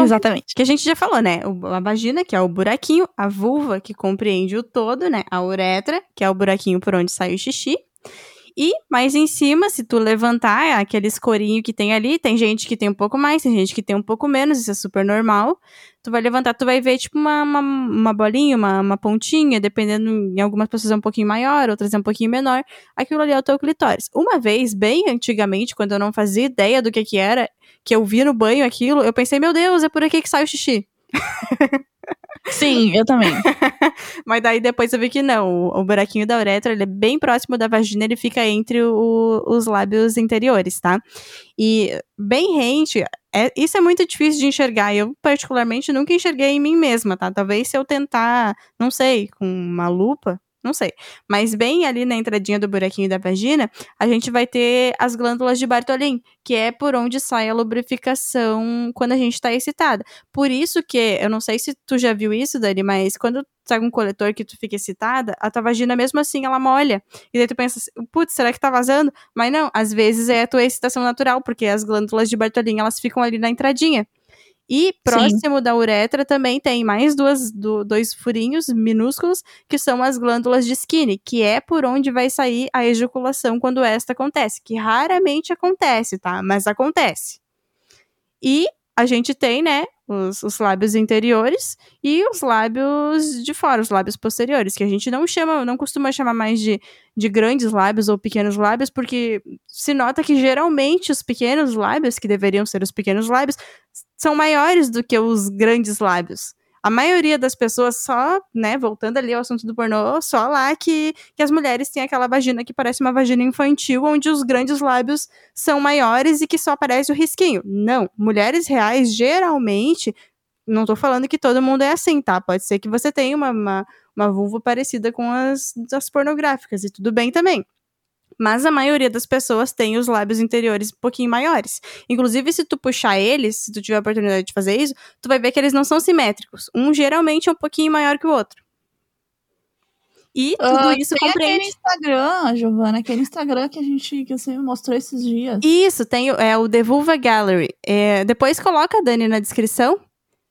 Exatamente. Que a gente já falou, né? A vagina, que é o buraquinho, a vulva, que compreende o todo, né? A uretra, que é o buraquinho por onde sai o xixi. E mais em cima, se tu levantar aquele escorinho que tem ali, tem gente que tem um pouco mais, tem gente que tem um pouco menos, isso é super normal. Tu vai levantar, tu vai ver tipo uma, uma, uma bolinha, uma, uma pontinha, dependendo, em algumas pessoas é um pouquinho maior, outras é um pouquinho menor. Aquilo ali é o teu clitóris. Uma vez, bem antigamente, quando eu não fazia ideia do que que era, que eu vi no banho aquilo, eu pensei, meu Deus, é por aqui que sai o xixi. Sim, eu também. Mas daí depois eu vi que não. O, o, buraquinho da uretra ele é bem próximo da vagina, ele fica entre o, os lábios interiores, tá? E bem rente, é, isso é muito difícil de enxergar. Eu, particularmente, nunca enxerguei em mim mesma, tá? Talvez se eu tentar, não sei, com uma lupa, não sei. Mas bem ali na entradinha do buraquinho da vagina, a gente vai ter as glândulas de Bartolin, que é por onde sai a lubrificação quando a gente tá excitada. Por isso que, eu não sei se tu já viu isso, Dani, mas quando sai um coletor que tu fica excitada, a tua vagina mesmo assim ela molha. E daí tu pensa, putz, será que tá vazando? Mas não, às vezes é a tua excitação natural, porque as glândulas de Bartolin, elas ficam ali na entradinha. E próximo Sim. da uretra também tem mais duas, do, dois furinhos minúsculos, que são as glândulas de Skinny, que é por onde vai sair a ejaculação quando esta acontece, que raramente acontece, tá? Mas acontece. E a gente tem, né, os, os, lábios interiores e os lábios de fora, os lábios posteriores, que a gente não chama, não costuma chamar mais de, de grandes lábios ou pequenos lábios, porque se nota que geralmente os pequenos lábios, que deveriam ser os pequenos lábios, são maiores do que os grandes lábios. A maioria das pessoas só, né, voltando ali ao assunto do pornô, só lá que, que as mulheres têm aquela vagina que parece uma vagina infantil, onde os grandes lábios são maiores e que só aparece o risquinho. Não, mulheres reais geralmente não tô falando que todo mundo é assim, tá? Pode ser que você tenha uma, uma, uma vulva parecida com as, as pornográficas, e tudo bem também. Mas a maioria das pessoas tem os lábios interiores um pouquinho maiores. Inclusive, se tu puxar eles, se tu tiver a oportunidade de fazer isso, tu vai ver que eles não são simétricos. Um geralmente é um pouquinho maior que o outro. E tudo uh, isso tem compreende. aquele Instagram, Giovana, aquele Instagram que a gente que você me mostrou esses dias. Isso, tem é o The Vulva Gallery. É, depois coloca a Dani na descrição.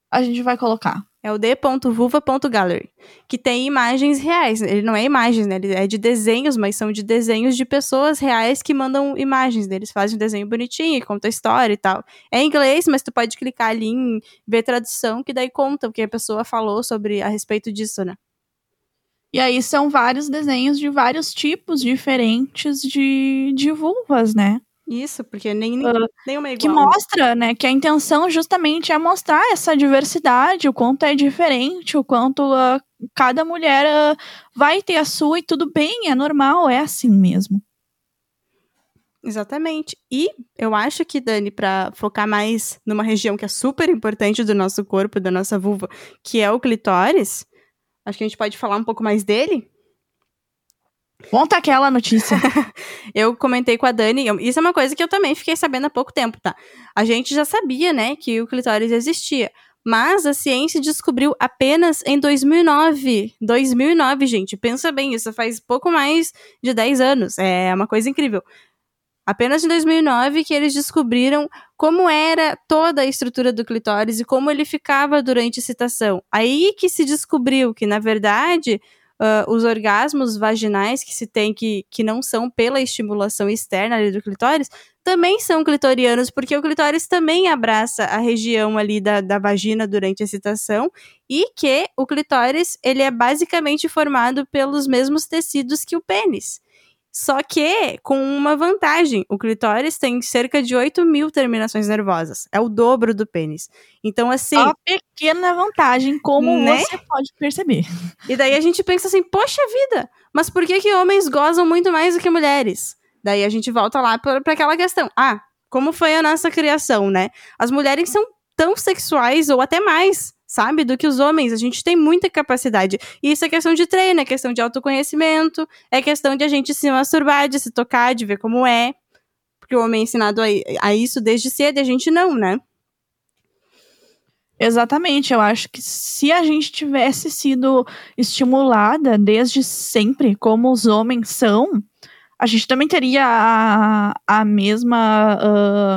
A gente vai colocar. É o d.vulva.gallery, que tem imagens reais. Ele não é imagens, né? Ele é de desenhos, mas são de desenhos de pessoas reais que mandam imagens. Né? Eles fazem um desenho bonitinho, conta a história e tal. É em inglês, mas tu pode clicar ali em ver tradução, que daí conta o que a pessoa falou sobre a respeito disso, né? E aí são vários desenhos de vários tipos diferentes de, de vulvas, né? Isso, porque nem, nem uh, nenhuma é igual. Que mostra, né, que a intenção justamente é mostrar essa diversidade, o quanto é diferente, o quanto uh, cada mulher uh, vai ter a sua e tudo bem, é normal, é assim mesmo. Exatamente. E eu acho que, Dani, para focar mais numa região que é super importante do nosso corpo, da nossa vulva, que é o clitóris, acho que a gente pode falar um pouco mais dele. Conta aquela notícia. eu comentei com a Dani, isso é uma coisa que eu também fiquei sabendo há pouco tempo, tá? A gente já sabia, né, que o clitóris existia. Mas a ciência descobriu apenas em 2009. 2009, gente. Pensa bem, isso faz pouco mais de 10 anos. É uma coisa incrível. Apenas em 2009 que eles descobriram como era toda a estrutura do clitóris e como ele ficava durante a excitação. Aí que se descobriu que, na verdade, uh, os orgasmos vaginais que se tem que, que não são pela estimulação externa ali do clitóris, também são clitorianos, porque o clitóris também abraça a região ali da, da vagina durante a excitação, e que o clitóris, ele é basicamente formado pelos mesmos tecidos que o pênis. Só que com uma vantagem: o clitóris tem cerca de 8 mil terminações nervosas. É o dobro do pênis. Então, assim. Uma pequena vantagem, como né? você pode perceber. E daí a gente pensa assim: poxa vida, mas por que, que homens gozam muito mais do que mulheres? Daí a gente volta lá para aquela questão. Ah, como foi a nossa criação, né? As mulheres são tão sexuais, ou até mais, sabe? Do que os homens. A gente tem muita capacidade. E isso é questão de treino, é questão de autoconhecimento, é questão de a gente se masturbar, de se tocar, de ver como é. Porque o homem é ensinado a, a isso desde cedo e a gente não, né? Exatamente, eu acho que se a gente tivesse sido estimulada desde sempre, como os homens são, a gente também teria a, a mesma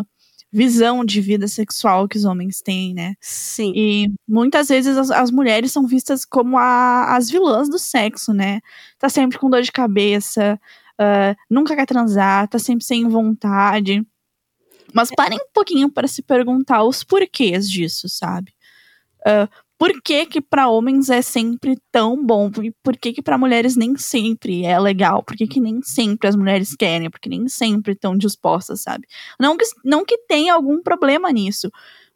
uh, visão de vida sexual que os homens têm, né? Sim. E muitas vezes as, as mulheres são vistas como a, as vilãs do sexo, né? Tá sempre com dor de cabeça, uh, nunca quer transar, tá sempre sem vontade. Mas parem um pouquinho para se perguntar os porquês disso, sabe? Uh, por que que para homens é sempre tão bom e por que que para mulheres nem sempre é legal? Por que que nem sempre as mulheres querem? Porque nem sempre estão dispostas, sabe? Não que, não que tenha algum problema nisso,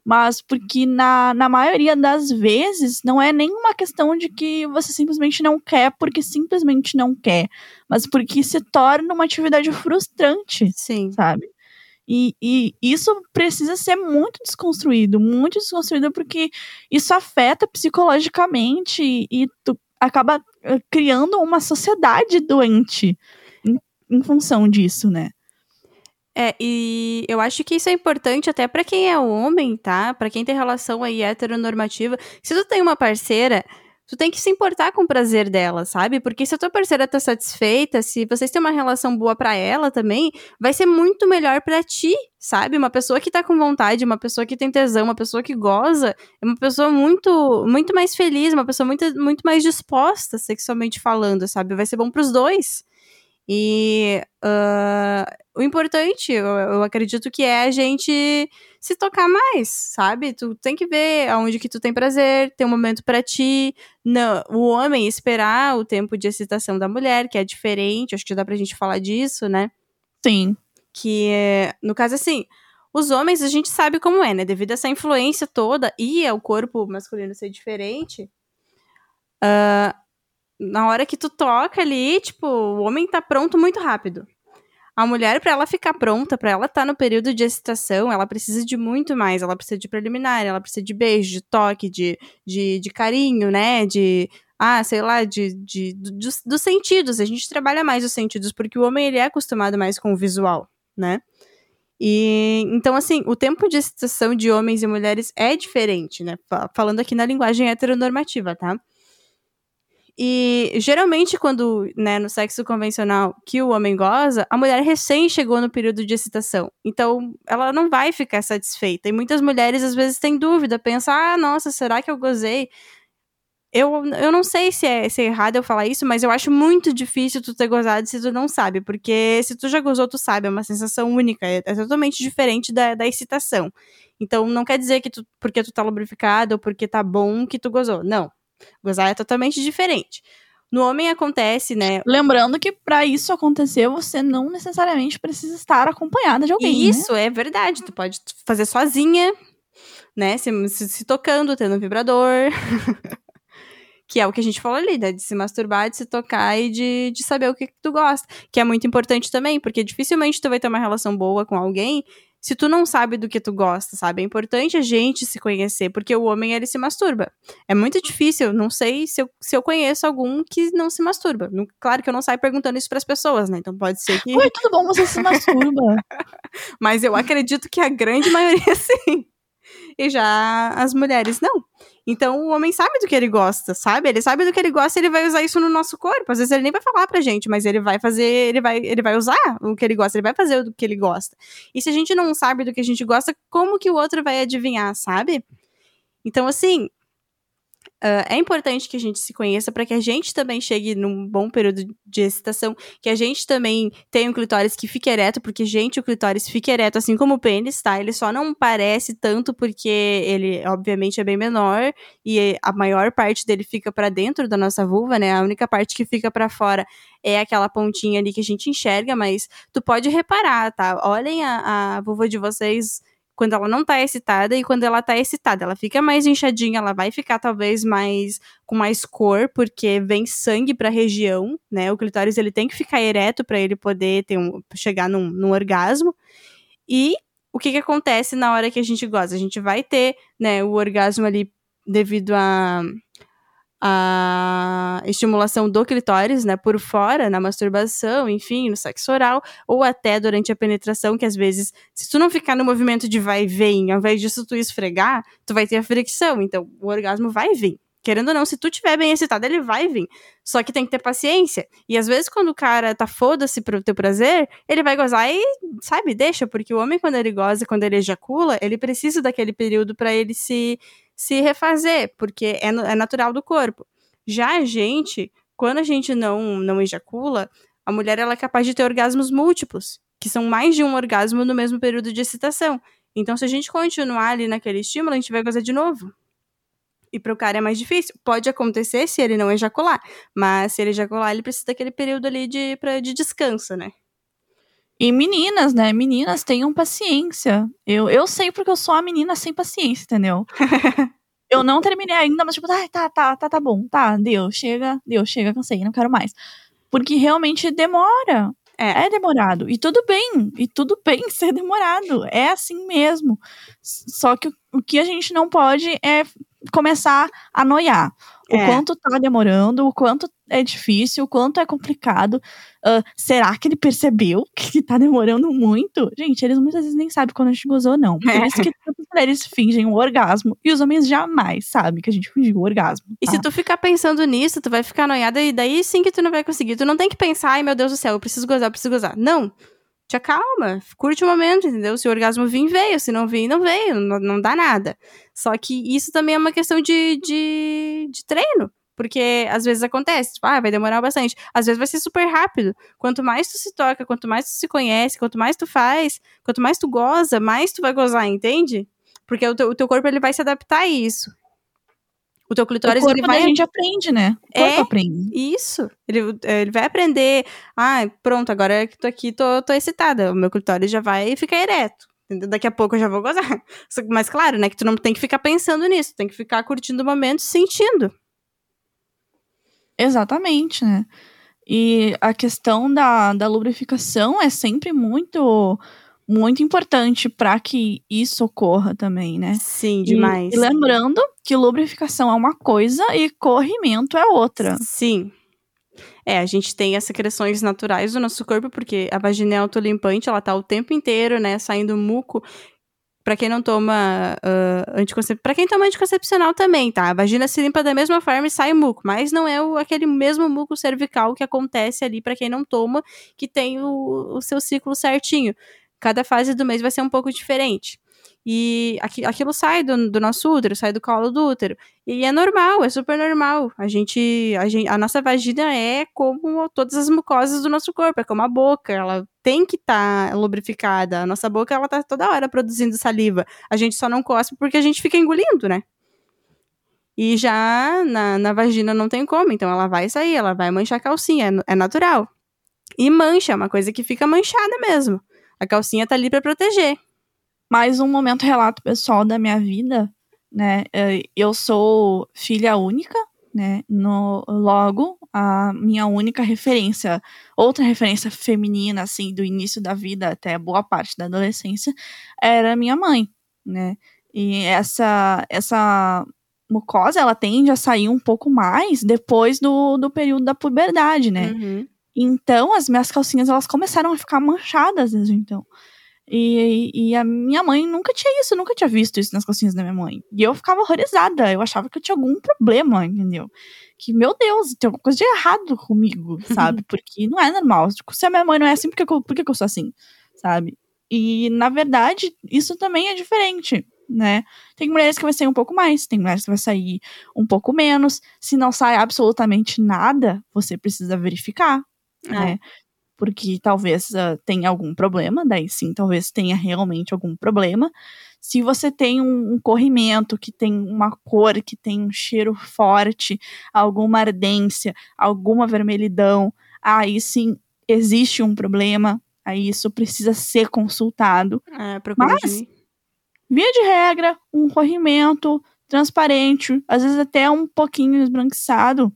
mas porque na, na maioria das vezes não é nenhuma questão de que você simplesmente não quer porque simplesmente não quer, mas porque se torna uma atividade frustrante, Sim. sabe? E, e, isso precisa ser muito desconstruído, muito desconstruído, porque isso afeta psicologicamente e, e tu acaba eh, criando uma sociedade doente em, em função disso, né? É, e eu acho que isso é importante até para quem é homem, tá? Para quem tem relação aí heteronormativa. Se tu tem uma parceira, tu tem que se importar com o prazer dela, sabe? Porque se a tua parceira tá satisfeita, se vocês têm uma relação boa para ela também, vai ser muito melhor para ti, sabe? Uma pessoa que tá com vontade, uma pessoa que tem tesão, uma pessoa que goza, é uma pessoa muito muito mais feliz, uma pessoa muito, muito mais disposta sexualmente falando, sabe? Vai ser bom pros dois. E uh, o importante, eu, eu, acredito que é a gente se tocar mais, sabe? Tu tem que ver aonde que tu tem prazer, ter um momento para ti. Não, o homem esperar o tempo de excitação da mulher, que é diferente, acho que dá pra gente falar disso, né? Sim. Que, no caso, assim, Os homens, a gente sabe como é, né? Devido a essa influência toda e ao corpo masculino ser diferente, uh, na hora que tu toca ali, tipo, o homem tá pronto muito rápido. A mulher, para ela ficar pronta, para ela estar tá no período de excitação, ela precisa de muito mais. Ela precisa de preliminar, ela precisa de beijo, de toque, de, de, de carinho, né? De, ah, sei lá, de, de, dos, dos sentidos. A gente trabalha mais os sentidos, porque o homem, ele é acostumado mais com o visual, né? E então, assim, o tempo de excitação de homens e mulheres é diferente, né? Falando aqui na linguagem heteronormativa, tá? E geralmente, quando, né, no sexo convencional que o homem goza, a mulher recém chegou no período de excitação. Então, ela não vai ficar satisfeita. E muitas mulheres, às vezes, têm dúvida, pensam, ah, nossa, será que eu gozei? Eu, eu não sei se é, se é errado eu falar isso, mas eu acho muito difícil tu ter gozado se tu não sabe. Porque se tu já gozou, tu sabe, é uma sensação única, é, é totalmente diferente da, da excitação. Então, não quer dizer que tu, porque tu tá lubrificado ou porque tá bom que tu gozou. Não. Gozar é totalmente diferente. No homem acontece, né? Lembrando que para isso acontecer, você não necessariamente precisa estar acompanhada de alguém. Né? Isso, né? é verdade. Tu pode fazer sozinha, né? Se, se, se tocando, tendo um vibrador. Que é o que a gente falou ali, né? De se masturbar, de se tocar e de, de saber o que, que tu gosta. Que é muito importante também, porque dificilmente tu vai ter uma relação boa com alguém se tu não sabe do que tu gosta, sabe? É importante a gente se conhecer, porque o homem, ele se masturba. É muito difícil, não sei se eu, se eu conheço algum que não se masturba. Claro que eu não saio perguntando isso pras pessoas, né? Então pode ser que... Oi, tudo bom, você se masturba. Mas eu acredito que a grande maioria, sim e já as mulheres não. Então o homem sabe do que ele gosta, sabe? Ele sabe do que ele gosta e ele vai usar isso no nosso corpo. Às vezes ele nem vai falar pra gente, mas ele vai fazer, ele vai, ele vai usar o que ele gosta, ele vai fazer o que ele gosta. E se a gente não sabe do que a gente gosta, como que o outro vai adivinhar, sabe? Então, assim, Uh, é importante que a gente se conheça para que a gente também chegue num bom período de excitação, que a gente também tenha um clitóris que fique ereto, porque, gente, o clitóris fica ereto, assim como o pênis, tá? Ele só não parece tanto porque ele, obviamente, é bem menor e a maior parte dele fica para dentro da nossa vulva, né? A única parte que fica para fora é aquela pontinha ali que a gente enxerga, mas tu pode reparar, tá? Olhem a, a vulva de vocês quando ela não tá excitada e quando ela tá excitada. Ela fica mais inchadinha, ela vai ficar talvez mais com mais cor, porque vem sangue para a região, né? O clitóris ele tem que ficar ereto para ele poder ter um, chegar num, num orgasmo. E o que que acontece na hora que a gente goza? A gente vai ter, né, o orgasmo ali devido a a estimulação do clitóris, né, por fora, na masturbação, enfim, no sexo oral, ou até durante a penetração, que às vezes, se tu não ficar no movimento de vai e vem, ao invés disso tu esfregar, tu vai ter a fricção, então o orgasmo vai vir. Querendo ou não, se tu tiver bem excitado, ele vai vir. Só que tem que ter paciência. E às vezes, quando o cara tá foda-se pro teu prazer, ele vai gozar e, sabe, deixa. Porque o homem, quando ele goza, quando ele ejacula, ele precisa daquele período para ele se se refazer, porque é, é natural do corpo. Já a gente, quando a gente não, não ejacula, a mulher ela é capaz de ter orgasmos múltiplos, que são mais de um orgasmo no mesmo período de excitação. Então, se a gente continuar ali naquele estímulo, a gente vai gozar de novo. E para o cara é mais difícil. Pode acontecer se ele não ejacular, mas se ele ejacular, ele precisa daquele período ali de, pra, de descanso, né? E meninas, né? Meninas tenham paciência. Eu, eu sei porque eu sou a menina sem paciência, entendeu? eu não terminei ainda, mas tipo, ah, tá, tá, tá, tá bom, tá, deu, chega, deu, chega, cansei, não quero mais. Porque realmente demora. É. é demorado. E tudo bem. E tudo bem ser demorado. É assim mesmo. Só que o, o que a gente não pode é começar a noiar. O é. quanto tá demorando, o quanto é difícil, o quanto é complicado. Uh, será que ele percebeu que tá demorando muito? Gente, eles muitas vezes nem sabem quando a gente gozou, não. Por é. isso que as mulheres fingem o um orgasmo e os homens jamais sabem que a gente fingiu o orgasmo. Tá? E se tu ficar pensando nisso, tu vai ficar noiada e daí sim que tu não vai conseguir. Tu não tem que pensar, ai meu Deus do céu, eu preciso gozar, eu preciso gozar. Não te acalma, curte o momento, entendeu? Se o orgasmo vir, veio, se não vir, não veio, não, não dá nada. Só que isso também é uma questão de, de, de treino. Porque às vezes acontece, tipo, ah, vai demorar bastante. Às vezes vai ser super rápido. Quanto mais tu se toca, quanto mais tu se conhece, quanto mais tu faz, quanto mais tu goza, mais tu vai gozar, entende? Porque o teu, o teu corpo ele vai se adaptar a isso. O teu clitóris, o corpo ele vai. A gente aprende, né? O corpo é, aprende. Isso. Ele, ele vai aprender. Ah, pronto, agora que tô aqui, tô, tô excitada. O meu clitóris já vai ficar ereto. Daqui a pouco eu já vou gozar. Mas claro, né, que tu não tem que ficar pensando nisso, tem que ficar curtindo o momento, sentindo. Exatamente, né? E a questão da, da lubrificação é sempre muito muito importante para que isso ocorra também, né? Sim, demais. E, e, lembrando que lubrificação é uma coisa e corrimento é outra. Sim. É, a gente tem as secreções naturais do nosso corpo, porque a vagina é autolimpante, ela tá o tempo inteiro, né, saindo muco. Pra quem não toma uh, anticoncepcional. Pra quem toma anticoncepcional também, tá? A vagina se limpa da mesma forma e sai muco. Mas não é o, aquele mesmo muco cervical que acontece ali para quem não toma, que tem o, o seu ciclo certinho cada fase do mês vai ser um pouco diferente. E aquilo sai do, do, nosso útero, sai do colo do útero. E é normal, é super normal. A gente, a gente, a nossa vagina é como todas as mucosas do nosso corpo, é como a boca, ela tem que estar tá lubrificada. A nossa boca, ela tá toda hora produzindo saliva. A gente só não cospe porque a gente fica engolindo, né? E já na, na vagina não tem como, então ela vai sair, ela vai manchar a calcinha, é, é natural. E mancha, é uma coisa que fica manchada mesmo. A calcinha tá ali para proteger. Mais um momento relato pessoal da minha vida, né? É, eu sou filha única, né? No, logo, a minha única referência, outra referência feminina, assim, do início da vida até boa parte da adolescência, era minha mãe, né? E essa, essa mucosa, ela tende a sair um pouco mais depois do, do período da puberdade, né? Uhum. Então, as minhas calcinhas, elas começaram a ficar manchadas desde então. E, e, a minha mãe nunca tinha isso, nunca tinha visto isso nas calcinhas da minha mãe. E eu ficava horrorizada, eu achava que eu tinha algum problema, entendeu? Que, meu Deus, tem alguma coisa de errado comigo, sabe? Porque não é normal. Tipo, se a minha mãe não é assim, por que, eu, por que eu sou assim, sabe? E, na verdade, isso também é diferente, né? Tem mulheres que vai sair um pouco mais, tem mulheres que vai sair um pouco menos. Se não sai absolutamente nada, você precisa verificar. Né? Porque talvez uh, tenha algum problema, daí sim, talvez tenha realmente algum problema. Se você tem um, um, corrimento que tem uma cor, que tem um cheiro forte, alguma ardência, alguma vermelhidão, aí sim existe um problema, aí isso precisa ser consultado. É, Mas, via de regra, um corrimento transparente, às vezes até um pouquinho esbranquiçado,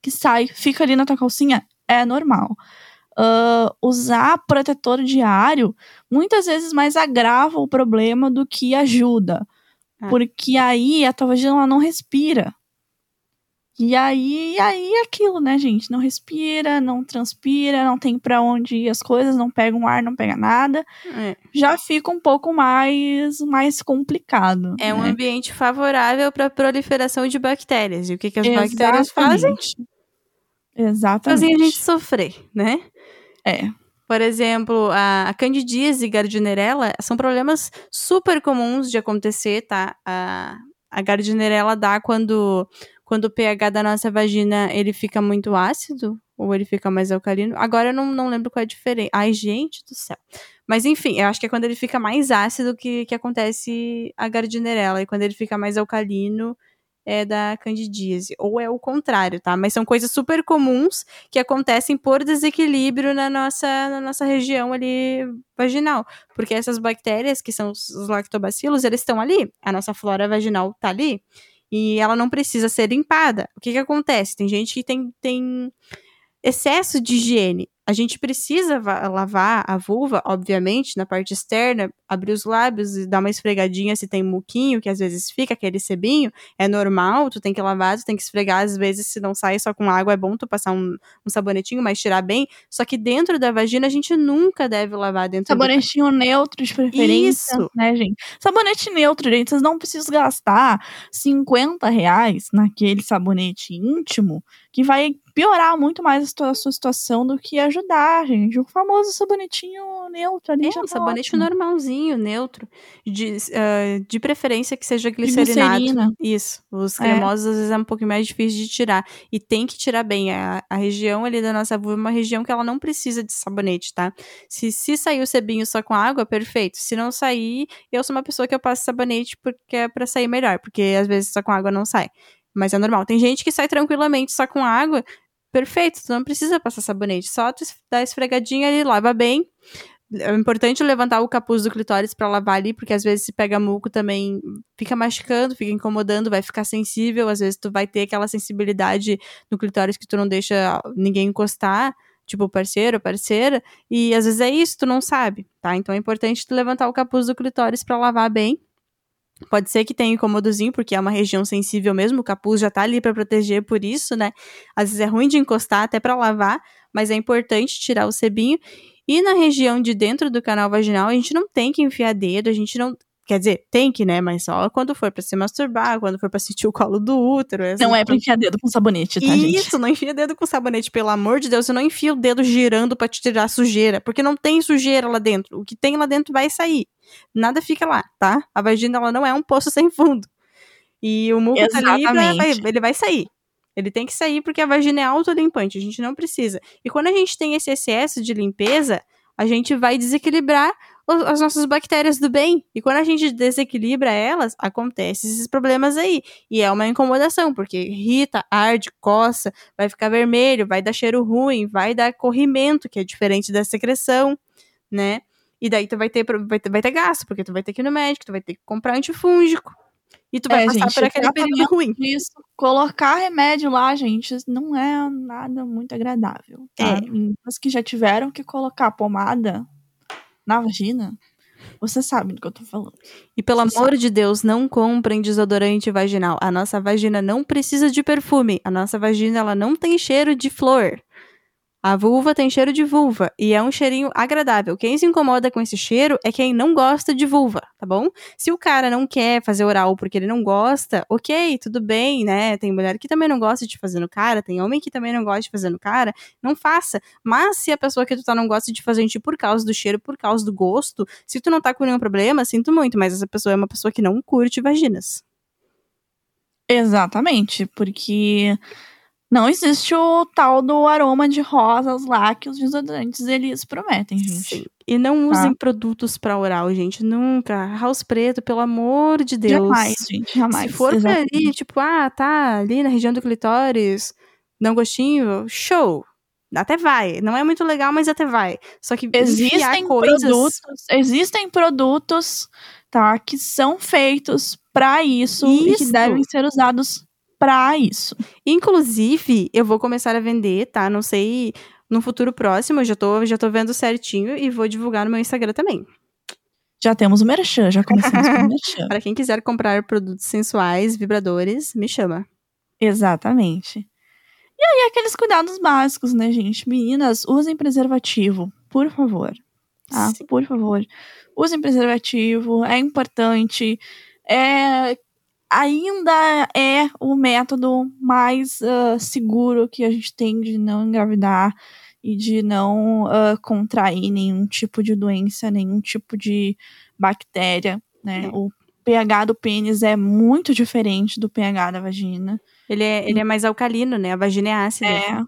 que sai, fica ali na tua calcinha, é normal. Uh, usar protetor diário muitas vezes mais agrava o problema do que ajuda. É. Porque aí a tua vagina não respira. E aí, aí é aquilo, né, gente? Não respira, não transpira, não tem para onde ir as coisas, não pega um ar, não pega nada. É. Já fica um pouco mais, mais complicado. É né? um ambiente favorável para proliferação de bactérias. E o que, que as Exatamente. bactérias fazem? Exatamente. Fazem a gente sofrer, né? É. Por exemplo, a, a candidíase e gardnerella são problemas super comuns de acontecer, tá? A, a gardnerella dá quando, quando o pH da nossa vagina ele fica muito ácido ou ele fica mais alcalino. Agora eu não, não lembro qual é a diferença. Ai, gente do céu. Mas enfim, eu acho que é quando ele fica mais ácido que, que acontece a gardnerella. E quando ele fica mais alcalino, é da candidíase, ou é o contrário, tá? Mas são coisas super comuns que acontecem por desequilíbrio na nossa, na nossa região ali vaginal, porque essas bactérias, que são os lactobacilos, eles estão ali, a nossa flora vaginal tá ali, e ela não precisa ser limpada. O que que acontece? Tem gente que tem, tem excesso de higiene, a gente precisa lavar a vulva, obviamente, na parte externa, abrir os lábios e dar uma esfregadinha se tem muquinho, que às vezes fica aquele sebinho, é normal, tu tem que lavar, tu tem que esfregar, às vezes se não sai só com água, é bom tu passar um, um sabonetinho, mas tirar bem, só que dentro da vagina a gente nunca deve lavar dentro Sabonetinho do... neutro de preferência, Isso. né, gente? Sabonete neutro, gente, vocês não precisam gastar 50 reais naquele sabonete íntimo, que vai piorar muito mais a sua situação do que ajudar, gente. O famoso sabonetinho neutro ali. É, um tá sabonete ótimo. normalzinho, neutro. De, uh, de preferência que seja glicerinado. Glicerina. Isso. Os é. cremosos é. às vezes é um pouco mais difícil de tirar. E tem que tirar bem. A, a região ali da nossa vulva é uma região que ela não precisa de sabonete, tá? Se, se sair o sebinho só com água, perfeito. Se não sair, eu sou uma pessoa que eu passo sabonete porque é pra sair melhor. Porque às vezes só com água não sai. Mas é normal. Tem gente que sai tranquilamente só com água perfeito, tu não precisa passar sabonete, só tu dá esfregadinha ali, lava bem, é importante levantar o capuz do clitóris para lavar ali, porque às vezes se pega muco também fica machucando, fica incomodando, vai ficar sensível, às vezes tu vai ter aquela sensibilidade no clitóris que tu não deixa ninguém encostar, tipo parceiro, parceira, e às vezes é isso, tu não sabe, tá? Então é importante tu levantar o capuz do clitóris para lavar bem. Pode ser que tenha incômodozinho, porque é uma região sensível mesmo, o capuz já tá ali para proteger por isso, né? Às vezes é ruim de encostar até para lavar, mas é importante tirar o sebinho. E na região de dentro do canal vaginal, a gente não tem que enfiar dedo, a gente não. Quer dizer, tem que, né? Mas só quando for pra se masturbar, quando for pra sentir o colo do útero. Não é pra enfiar dedo com sabonete, tá, gente? Isso, não enfia dedo com sabonete, pelo amor de Deus. Você não enfia o dedo girando pra te tirar sujeira, porque não tem sujeira lá dentro. O que tem lá dentro vai sair. Nada fica lá, tá? A vagina, ela não é um poço sem fundo. E o muco tá ali, ele vai sair. Ele tem que sair porque a vagina é autolimpante, a gente não precisa. E quando a gente tem esse excesso de limpeza, a gente vai desequilibrar as nossas bactérias do bem. E quando a gente desequilibra elas, acontecem esses problemas aí. E é uma incomodação, porque irrita, arde, coça, vai ficar vermelho, vai dar cheiro ruim, vai dar corrimento, que é diferente da secreção, né? E daí tu vai ter, vai ter, vai ter gasto, porque tu vai ter que ir no médico, tu vai ter que comprar antifúngico. E tu vai é, passar gente, por aquele período ruim. Isso, colocar remédio lá, gente, não é nada muito agradável. Tá? É. As que já tiveram que colocar pomada na vagina, você sabe do que eu tô falando. E pelo você amor sabe. de Deus, não comprem desodorante vaginal. A nossa vagina não precisa de perfume. A nossa vagina, ela não tem cheiro de flor. A vulva tem cheiro de vulva e é um cheirinho agradável. Quem se incomoda com esse cheiro é quem não gosta de vulva, tá bom? Se o cara não quer fazer oral porque ele não gosta, ok, tudo bem, né? Tem mulher que também não gosta de fazer no cara, tem homem que também não gosta de fazer no cara, não faça. Mas se a pessoa que tu tá não gosta de fazer em ti por causa do cheiro, por causa do gosto, se tu não tá com nenhum problema, sinto muito, mas essa pessoa é uma pessoa que não curte vaginas. Exatamente, porque não existe o tal do aroma de rosas lá que os desodorantes eles prometem, gente. Sim. E não tá? usem produtos para oral, gente. Nunca. House preto, pelo amor de Deus. Jamais, gente, jamais. Se for Exatamente. ali, tipo, ah, tá ali na região do clitóris, um gostinho, show. Até vai. Não é muito legal, mas até vai. Só que existem coisas... produtos, existem produtos, tá, que são feitos para isso, isso e que devem ser usados para isso. Inclusive, eu vou começar a vender, tá? Não sei no futuro próximo, eu já tô, já tô vendo certinho e vou divulgar no meu Instagram também. Já temos o merchan, já começamos com o merchan. Para quem quiser comprar produtos sensuais, vibradores, me chama. Exatamente. E aí, aqueles cuidados básicos, né, gente? Meninas, usem preservativo, por favor. Tá? Sim. Por favor. Usem preservativo, é importante. É ainda é o método mais uh, seguro que a gente tem de não engravidar e de não uh, contrair nenhum tipo de doença, nenhum tipo de bactéria, né? O pH do pênis é muito diferente do pH da vagina. Ele é, ele é mais alcalino, né? A vagina é ácida. É.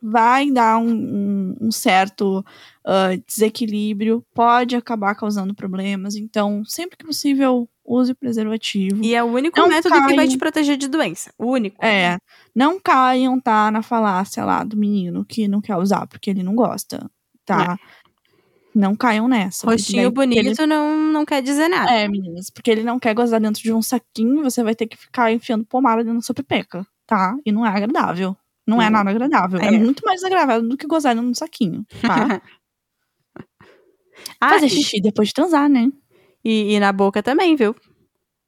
Vai dar um, um, um certo uh, desequilíbrio, pode acabar causando problemas. Então, sempre que possível, use preservativo. E é o único não método caiam, que vai te proteger de doença. O único. É. Não caiam, tá, na falácia lá do menino que não quer usar porque ele não gosta, tá? É. Não caiam nessa. Rostinho bonito ele... não, não quer dizer nada. É, meninas. Porque ele não quer gozar dentro de um saquinho, você vai ter que ficar enfiando pomada dentro da sua pepeca, tá? E não é agradável. Não hum. é nada agradável. É. é. muito mais agradável do que gozar dentro de um saquinho, tá? ah, Fazer xixi depois de transar, né? E, e na boca também, viu?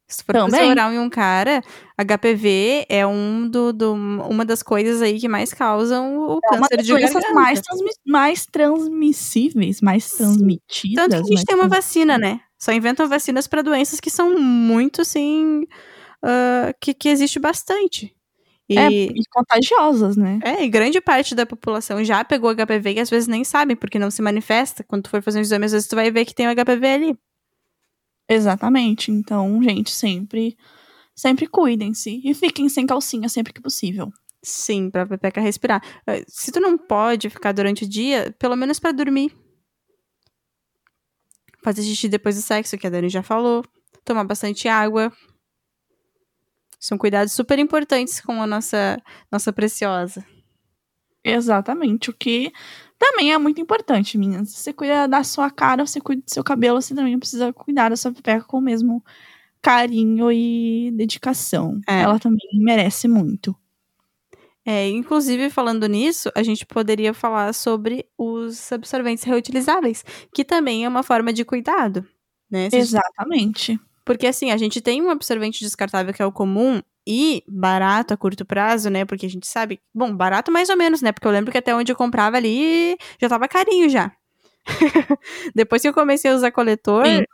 Se for também. fazer oral em um cara, HPV é um do, do, uma das coisas aí que mais causam o é câncer de garganta. Mais, transmi mais transmissíveis, mais transmitidas. Tanto que a gente tem uma vacina, né? Só inventam vacinas para doenças que são muito, assim, uh, que, que existe bastante. E, é, e contagiosas, né? É, e grande parte da população já pegou HPV e às vezes nem sabe, porque não se manifesta. Quando tu for fazer um exame, às vezes tu vai ver que tem o HPV ali. Exatamente. Então, gente, sempre sempre cuidem-se e fiquem sem calcinha sempre que possível. Sim, pra Pepeca respirar. Eh, se tu não pode ficar durante o dia, pelo menos para dormir. Fazer xixi depois do sexo, que a Dani já falou. Tomar bastante água. São cuidados super importantes com a nossa, nossa preciosa. Exatamente. O que também é muito importante, meninas. Você cuida da sua cara, você cuida do seu cabelo, você também precisa cuidar da sua pepeca com o mesmo carinho e dedicação. É. Ela também merece muito. É, inclusive, falando nisso, a gente poderia falar sobre os absorventes reutilizáveis, que também é uma forma de cuidado, né? Exatamente. Porque assim, a gente tem um absorvente descartável que é o comum e barato a curto prazo, né? Porque a gente sabe, bom, barato mais ou menos, né? Porque eu lembro que até onde eu comprava ali já tava carinho já. Depois que eu comecei a usar coletor, Sim.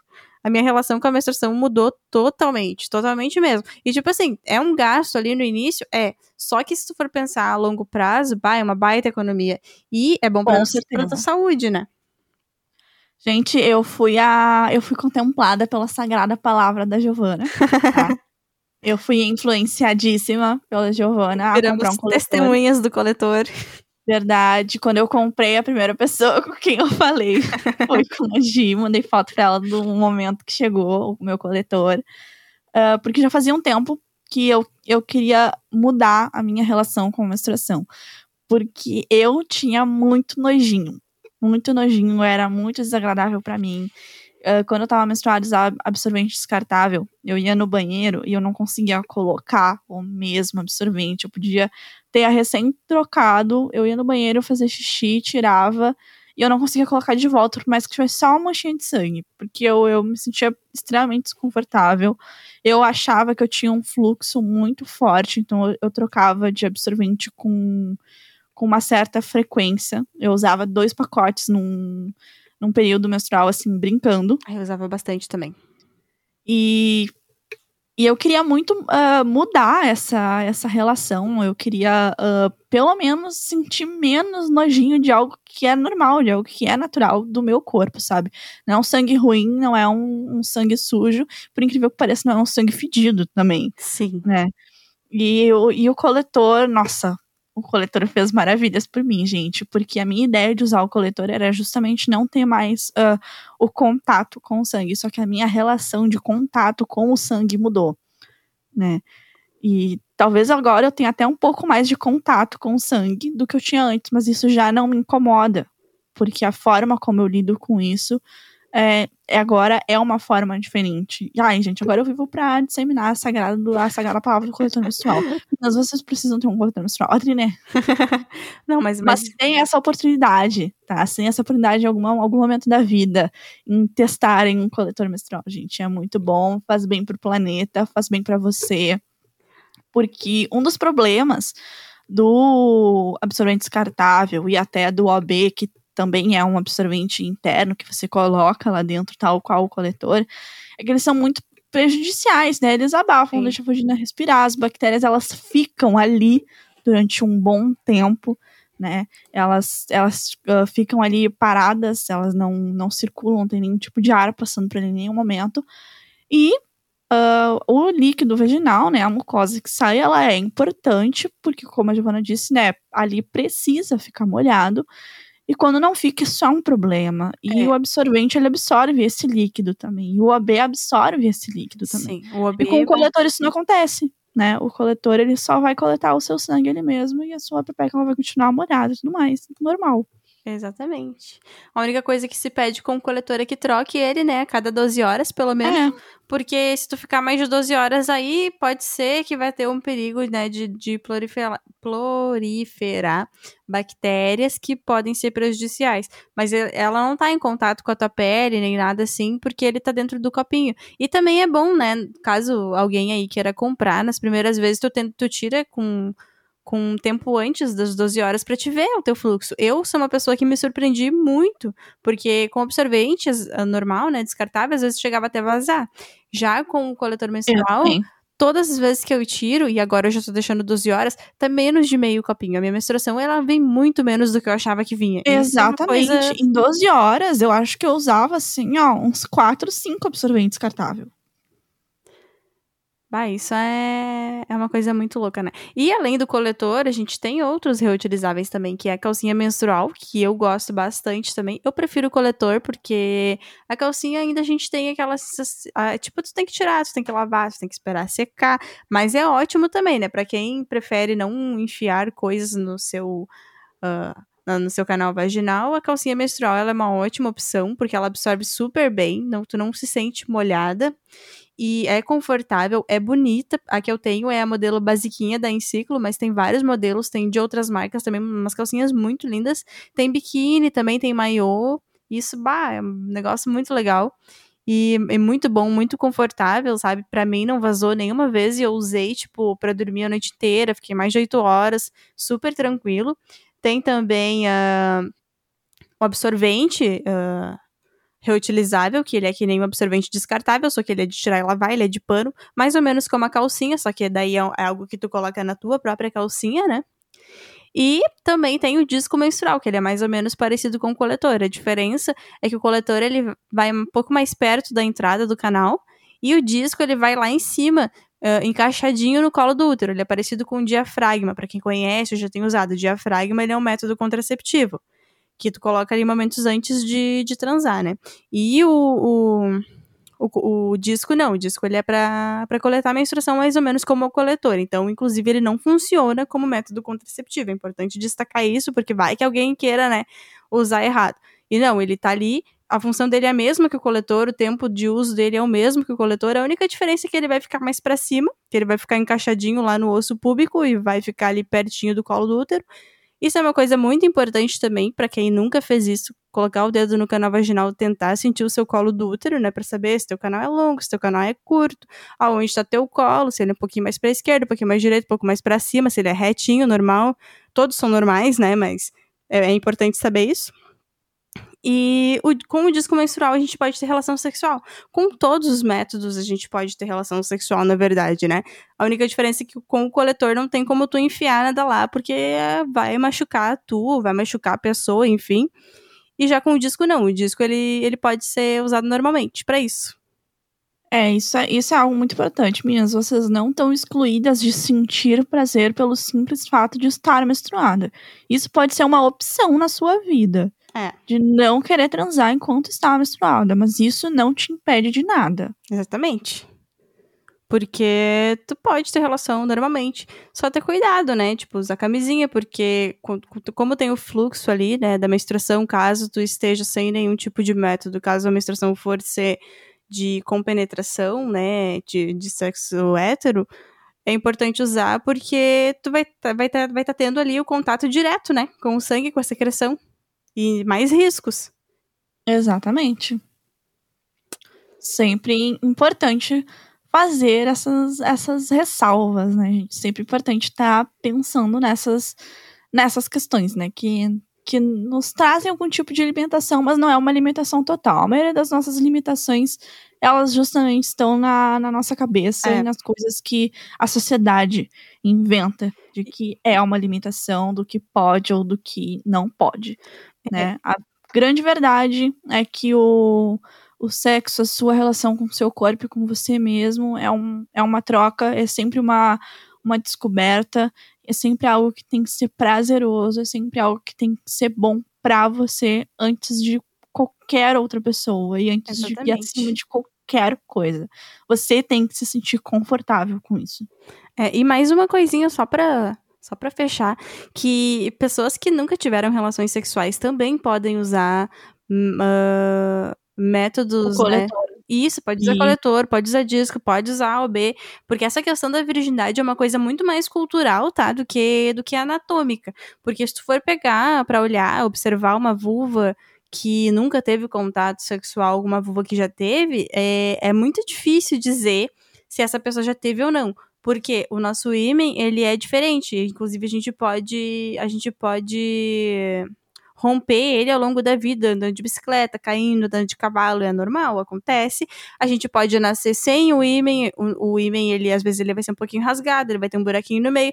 a minha relação com a menstruação mudou totalmente, totalmente mesmo. E tipo assim, é um gasto ali no início, é. Só que se tu for pensar a longo prazo, bah, é uma baita economia. E é bom pra, pra tua saúde, né? Gente, eu fui a. Eu fui contemplada pela sagrada palavra da Giovana. tá? eu fui influenciadíssima pela Giovana a Viramos comprar um coletor. testemunhas do coletor. Verdade. Quando eu comprei, a primeira pessoa com quem eu falei foi com a Gi. Mandei foto pra ela do momento que chegou o meu coletor. Ah, porque já fazia um tempo que eu, eu queria mudar a minha relação com a menstruação. Porque eu tinha muito nojinho. Muito nojinho, era muito desagradável pra mim. Ah, quando eu tava menstruada, usava absorvente descartável. Eu ia no banheiro e eu não conseguia colocar o mesmo absorvente. Eu podia ter a recém trocado, eu ia no banheiro fazer xixi, tirava, e eu não conseguia colocar de volta, por mais que tivesse só uma manchinha de sangue, porque eu, eu me sentia extremamente desconfortável. Eu achava que eu tinha um fluxo muito forte, então eu, eu trocava de absorvente com, com uma certa frequência. Eu usava dois pacotes num, num período menstrual, assim, brincando. Aí eu usava bastante também. E, e eu queria muito ah, mudar essa, essa relação. Eu queria, ah, pelo menos, sentir menos nojinho de algo que é normal, de algo que é natural do meu corpo, sabe? Não é um sangue ruim, não é um, um sangue sujo. Por incrível que pareça, não é um sangue fedido também, Sim. né? E, o- e o coletor, nossa, o coletor fez maravilhas por mim, gente, porque a minha ideia de usar o coletor era justamente não ter mais ah, o contato com o sangue, só que a minha relação de contato com o sangue mudou, né? E talvez agora eu tenha até um pouco mais de contato com o sangue do que eu tinha antes, mas isso já não me incomoda, porque a forma como eu lido com isso é, agora é uma forma diferente. E, ai, gente, agora eu vivo pra disseminar a sagrada, a sagrada palavra do coletor menstrual. Mas vocês precisam ter um coletor menstrual. Adri, né? Não, mas, Mas mas tem essa oportunidade, tá? Se tem essa oportunidade em alguma, algum momento da vida em testarem um coletor menstrual, gente, é muito bom, faz bem pro planeta, faz bem pra você. Porque um dos problemas do absorvente descartável e até do OB, que também é um absorvente interno que você coloca lá dentro, tal qual o coletor, é que eles são muito prejudiciais, né? Eles abafam, Sim. deixam a vagina respirar, as bactérias elas ficam ali durante um bom tempo, né? Elas, elas ah, ficam ali paradas, elas não, não circulam, não tem nenhum tipo de ar passando por ali em nenhum momento. E ah, o líquido vaginal, né, a mucosa que sai, ela é importante, porque, como a Giovana disse, né, ali precisa ficar molhado. E quando não fica, isso é um problema. E É. o absorvente, ele absorve esse líquido também. E o AB absorve esse líquido também. sim, o OB E com o coletor isso não acontece, né? O coletor, ele só vai coletar o seu sangue ele mesmo e a sua pepeca ela vai continuar molhada e tudo mais. Normal. Exatamente. A única coisa que se pede com o coletor é que troque ele, né, a cada 12 horas, pelo menos. É, Porque se tu ficar mais de 12 horas aí, pode ser que vai ter um perigo, né, de, de proliferar, proliferar bactérias que podem ser prejudiciais. Mas ela não tá em contato com a tua pele, nem nada assim, porque ele tá dentro do copinho. E também é bom, né, caso alguém aí queira comprar, nas primeiras vezes tu, tenta, tu tira com com um tempo antes das 12 horas pra te ver o teu fluxo. Eu sou uma pessoa que me surpreendi muito, porque com absorventes ah, normal, né, descartável, às vezes chegava até vazar. Já com o coletor menstrual, todas as vezes que eu tiro, e agora eu já tô deixando 12 horas, tá menos de meio copinho. A minha menstruação, ela vem muito menos do que eu achava que vinha. É Exatamente. coisa- Em 12 horas, eu acho que eu usava, assim, ó, uns 4, 5 absorventes descartável. Isso é, é uma coisa muito louca, né? E além do coletor, a gente tem outros reutilizáveis também, que é a calcinha menstrual, que eu gosto bastante também. Eu prefiro o coletor, porque a calcinha ainda a gente tem aquela. Tipo, tu tem que tirar, tu tem que lavar, tu tem que esperar secar. Mas é ótimo também, né? Pra quem prefere não enfiar coisas no seu. ah, no seu canal vaginal, a calcinha menstrual ela é uma ótima opção, porque ela absorve super bem, não, tu não se sente molhada. E é confortável, é bonita. A que eu tenho é a modelo basiquinha da Enciclo, mas tem vários modelos, tem de outras marcas também, umas calcinhas muito lindas. Tem biquíni também, tem maiô. Isso, bah, é um negócio muito legal. E é muito bom, muito confortável, sabe? Para mim não vazou nenhuma vez e eu usei, tipo, para dormir a noite inteira, fiquei mais de oito horas, super tranquilo. Tem também uh, o absorvente uh, reutilizável, que ele é que nem um absorvente descartável, só que ele é de tirar e lavar, ele é de pano, mais ou menos como a calcinha, só que daí é, é algo que tu coloca na tua própria calcinha, né? E também tem o disco menstrual, que ele é mais ou menos parecido com o coletor. A diferença é que o coletor ele vai um pouco mais perto da entrada do canal e o disco ele vai lá em cima uh, encaixadinho no colo do útero. Ele é parecido com o diafragma. Para quem conhece, eu já tenho usado. O diafragma ele é um método contraceptivo que tu coloca ali momentos antes de, de transar, né? E o, o, o, o disco não, o disco ele é para coletar a menstruação mais ou menos como o coletor. Então, inclusive, ele não funciona como método contraceptivo. É importante destacar isso, porque vai que alguém queira, né, usar errado. E não, ele tá ali a função dele é a mesma que o coletor, o tempo de uso dele é o mesmo que o coletor, a única diferença é que ele vai ficar mais para cima, que ele vai ficar encaixadinho lá no osso púbico e vai ficar ali pertinho do colo do útero. Isso é uma coisa muito importante também para quem nunca fez isso, colocar o dedo no canal vaginal, tentar sentir o seu colo do útero, né, para saber se teu canal é longo, se teu canal é curto, aonde está teu colo, se ele é um pouquinho mais para esquerda, um pouquinho mais direito, um pouco mais para cima, se ele é retinho, normal. Todos são normais, né, mas é, é importante saber isso. E o, com o disco menstrual a gente pode ter relação sexual. Com todos os métodos a gente pode ter relação sexual, na verdade, né? A única diferença é que com o coletor não tem como tu enfiar nada lá, porque vai machucar tu, vai machucar a pessoa, enfim. E já com o disco não, o disco ele, ele pode ser usado normalmente para isso. É isso, é, isso é algo muito importante, meninas. Vocês não estão excluídas de sentir prazer pelo simples fato de estar menstruada. Isso pode ser uma opção na sua vida. É. De não querer transar enquanto está menstruada, mas isso não te impede de nada. Exatamente. Porque tu pode ter relação normalmente. Só ter cuidado, né? Tipo, usar camisinha, porque como tem o fluxo ali, né, da menstruação, caso tu esteja sem nenhum tipo de método, caso a menstruação for ser de compenetração, né, de, de sexo hétero, é importante usar porque tu vai tá, vai tá, vai tá tendo ali o contato direto, né, com o sangue, com a secreção e mais riscos. Exatamente. Sempre importante fazer essas, essas ressalvas, né, gente? Sempre importante estar tá pensando nessas, nessas questões, né? Que, que nos trazem algum tipo de alimentação, mas não é uma alimentação total. A maioria das nossas limitações, elas justamente estão na, na nossa cabeça é. e nas coisas que a sociedade inventa de que é uma limitação, do que pode ou do que não pode né? A grande verdade é que o, o sexo, a sua relação com o seu corpo e com você mesmo é, um, é uma troca, é sempre uma, uma descoberta, é sempre algo que tem que ser prazeroso, é sempre algo que tem que ser bom para você antes de qualquer outra pessoa e antes Exatamente. de e acima de qualquer coisa. Você tem que se sentir confortável com isso. É, e mais uma coisinha só para só para fechar, que pessoas que nunca tiveram relações sexuais também podem usar uh, métodos. Né? Isso, pode usar e... coletor, pode usar disco, pode usar A ou B, porque essa questão da virgindade é uma coisa muito mais cultural, tá? Do que, do que anatômica. Porque se tu for pegar para olhar, observar uma vulva que nunca teve contato sexual, alguma vulva que já teve, é, é muito difícil dizer se essa pessoa já teve ou não. Porque o nosso ímen, ele é diferente. Inclusive, a gente pode. A gente pode romper ele ao longo da vida, andando de bicicleta, caindo, andando de cavalo, é normal, acontece. A gente pode nascer sem o ímen, o, o ímen, ele às vezes ele vai ser um pouquinho rasgado, ele vai ter um buraquinho no meio.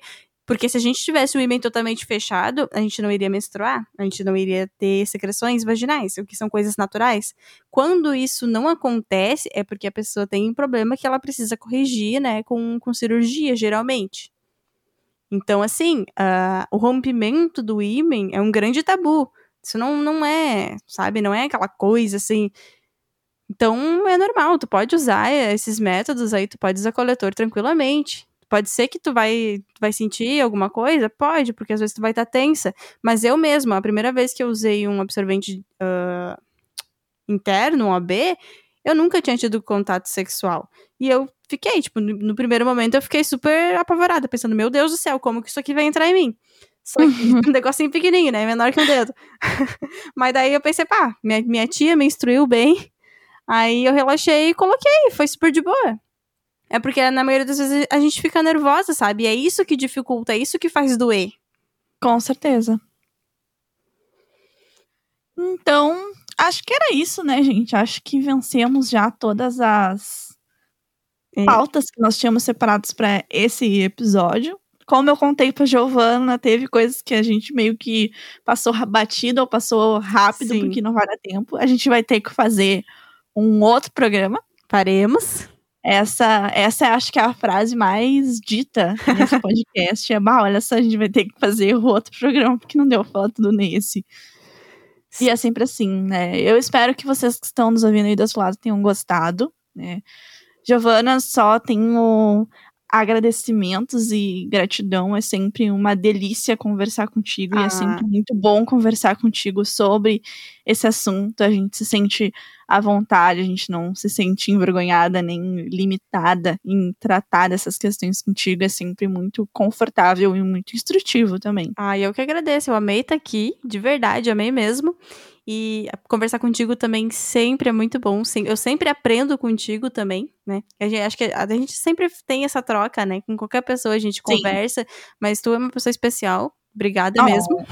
Porque se a gente tivesse o ímã totalmente fechado, a gente não iria menstruar, a gente não iria ter secreções vaginais, o que são coisas naturais. Quando isso não acontece, é porque a pessoa tem um problema que ela precisa corrigir, né, com, com cirurgia, geralmente. Então, assim, uh, o rompimento do ímã é um grande tabu. Isso não, não é, sabe, não é aquela coisa assim. Então, é normal, tu pode usar esses métodos aí, tu pode usar coletor tranquilamente Pode ser que tu vai, tu vai sentir alguma coisa? Pode, porque às vezes tu vai estar tá tensa. Mas eu mesma, a primeira vez que eu usei um absorvente uh, interno, um AB, eu nunca tinha tido contato sexual. E eu fiquei, tipo, no, no primeiro momento eu fiquei super apavorada, pensando, meu Deus do céu, como que isso aqui vai entrar em mim? Só que um negocinho pequenininho, né? Menor que um dedo. Mas daí eu pensei, pá, minha, minha tia me instruiu bem. Aí eu relaxei e coloquei, foi super de boa. É porque na maioria das vezes a gente fica nervosa, sabe? E é isso que dificulta, é isso que faz doer. Com certeza. Então, acho que era isso, né, gente? Acho que vencemos já todas as é. pautas que nós tínhamos separados para esse episódio como eu contei pra Giovana, teve coisas que a gente meio que passou batido ou passou rápido, Sim. porque não vai dar tempo. A gente vai ter que fazer um outro programa. Faremos. Essa, essa acho que é a frase mais dita nesse podcast. é, bah, olha só, a gente vai ter que fazer o outro programa, porque não deu falar tudo nesse. E é sempre assim, né? Eu espero que vocês que estão nos ouvindo aí do outro lado tenham gostado, né? Giovana, só tenho agradecimentos e gratidão. É sempre uma delícia conversar contigo ah. e é sempre ah. muito bom conversar contigo sobre esse assunto. A gente se sente à vontade, a gente não se sente envergonhada nem limitada em tratar dessas questões contigo. É sempre muito confortável e muito instrutivo também. Ah, eu que agradeço. Eu amei estar aqui, de verdade, amei mesmo. E conversar contigo também sempre é muito bom. Eu sempre aprendo contigo também, né? Gente, acho que a gente sempre tem essa troca, né? Com qualquer pessoa a gente conversa, Sim. mas tu é uma pessoa especial. Obrigada oh. mesmo.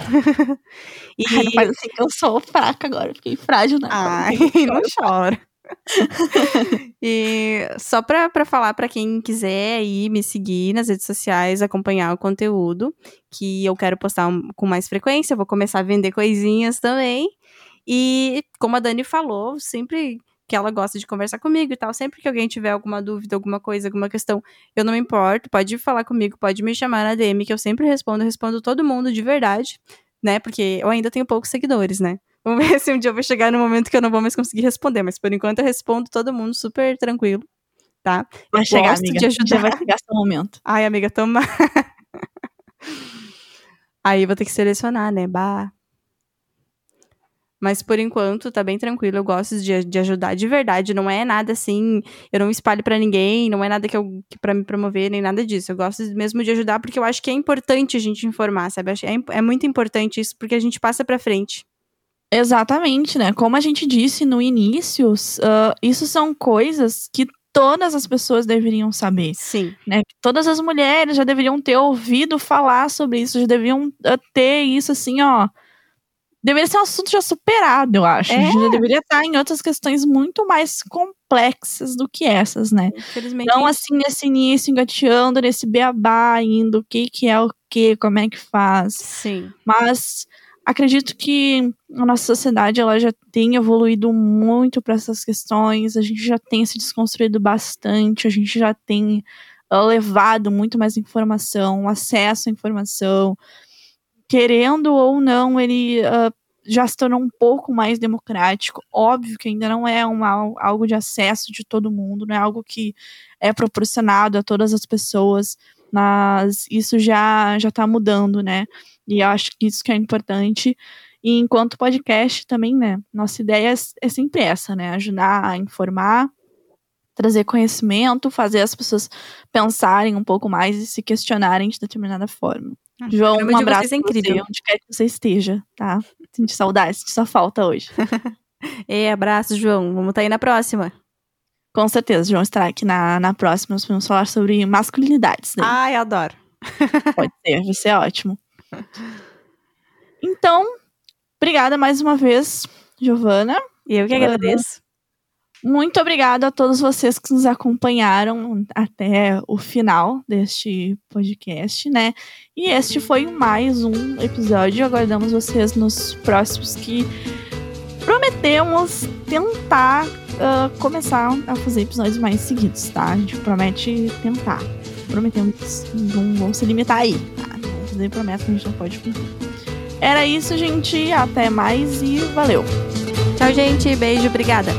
e Ai, não faz assim que eu sou fraca agora, fiquei frágil, né? Ai, não chora. e só pra, pra falar para quem quiser aí me seguir nas redes sociais, acompanhar o conteúdo, que eu quero postar um, com mais frequência, eu vou começar a vender coisinhas também. E como a Dani falou, sempre que ela gosta de conversar comigo e tal, sempre que alguém tiver alguma dúvida, alguma coisa, alguma questão, eu não me importo, pode falar comigo, pode me chamar na DM, que eu sempre respondo, eu respondo todo mundo de verdade, né? Porque eu ainda tenho poucos seguidores, né? Vamos ver se um dia eu vou chegar no momento que eu não vou mais conseguir responder, mas por enquanto eu respondo todo mundo super tranquilo, tá? Vai eu chegar, amiga. De ajudar. Já vai chegar seu momento. Ai, amiga, toma. Aí eu vou ter que selecionar, né? Bah. Mas por enquanto tá bem tranquilo. Eu gosto de, de ajudar de verdade. Não é nada assim, eu não espalho para ninguém, não é nada que eu que para me promover, nem nada disso. Eu gosto mesmo de ajudar porque eu acho que é importante a gente informar, sabe? É, é muito importante isso porque a gente passa para frente. Exatamente, né? Como a gente disse no início, uh, isso são coisas que todas as pessoas deveriam saber. Sim. Né? Todas as mulheres já deveriam ter ouvido falar sobre isso, já deveriam uh, ter isso assim, ó deveria ser um assunto já superado, eu acho. É. A gente já deveria estar em outras questões muito mais complexas do que essas, né? Infelizmente. Não assim nesse início, engateando, nesse beabá, indo o que, que é o que, como é que faz. Sim. Mas acredito que a nossa sociedade ela já tem evoluído muito para essas questões, a gente já tem se desconstruído bastante, a gente já tem uh, levado muito mais informação, acesso à informação querendo ou não, ele uh, já se tornou um pouco mais democrático. Óbvio que ainda não é uma, algo de acesso de todo mundo, não é algo que é proporcionado a todas as pessoas, mas isso já já está mudando, né? E eu acho que isso que é importante. E enquanto podcast também, né? Nossa ideia é sempre essa, né? Ajudar a informar, trazer conhecimento, fazer as pessoas pensarem um pouco mais e se questionarem de determinada forma. Ah, João, um abraço é incrível. Você, onde quer que você esteja, tá? Sente saudade, só falta hoje. e abraço, João. Vamos estar tá aí na próxima. Com certeza, João estará aqui na, na próxima. Nós vamos falar sobre masculinidades. Né? Ai, adoro. Pode ser, vai ser ótimo. Então, obrigada mais uma vez, Giovana. Eu que agradeço. Muito obrigada a todos vocês que nos acompanharam até o final deste podcast, né? E este foi mais um episódio. Aguardamos vocês nos próximos que prometemos tentar uh, começar a fazer episódios mais seguidos, tá? A gente promete tentar. Prometemos. Não vamos se limitar aí, tá? Fazer promessa que a gente não pode cumprir. Era isso, gente. Até mais e valeu. Tchau, gente. Beijo. Obrigada.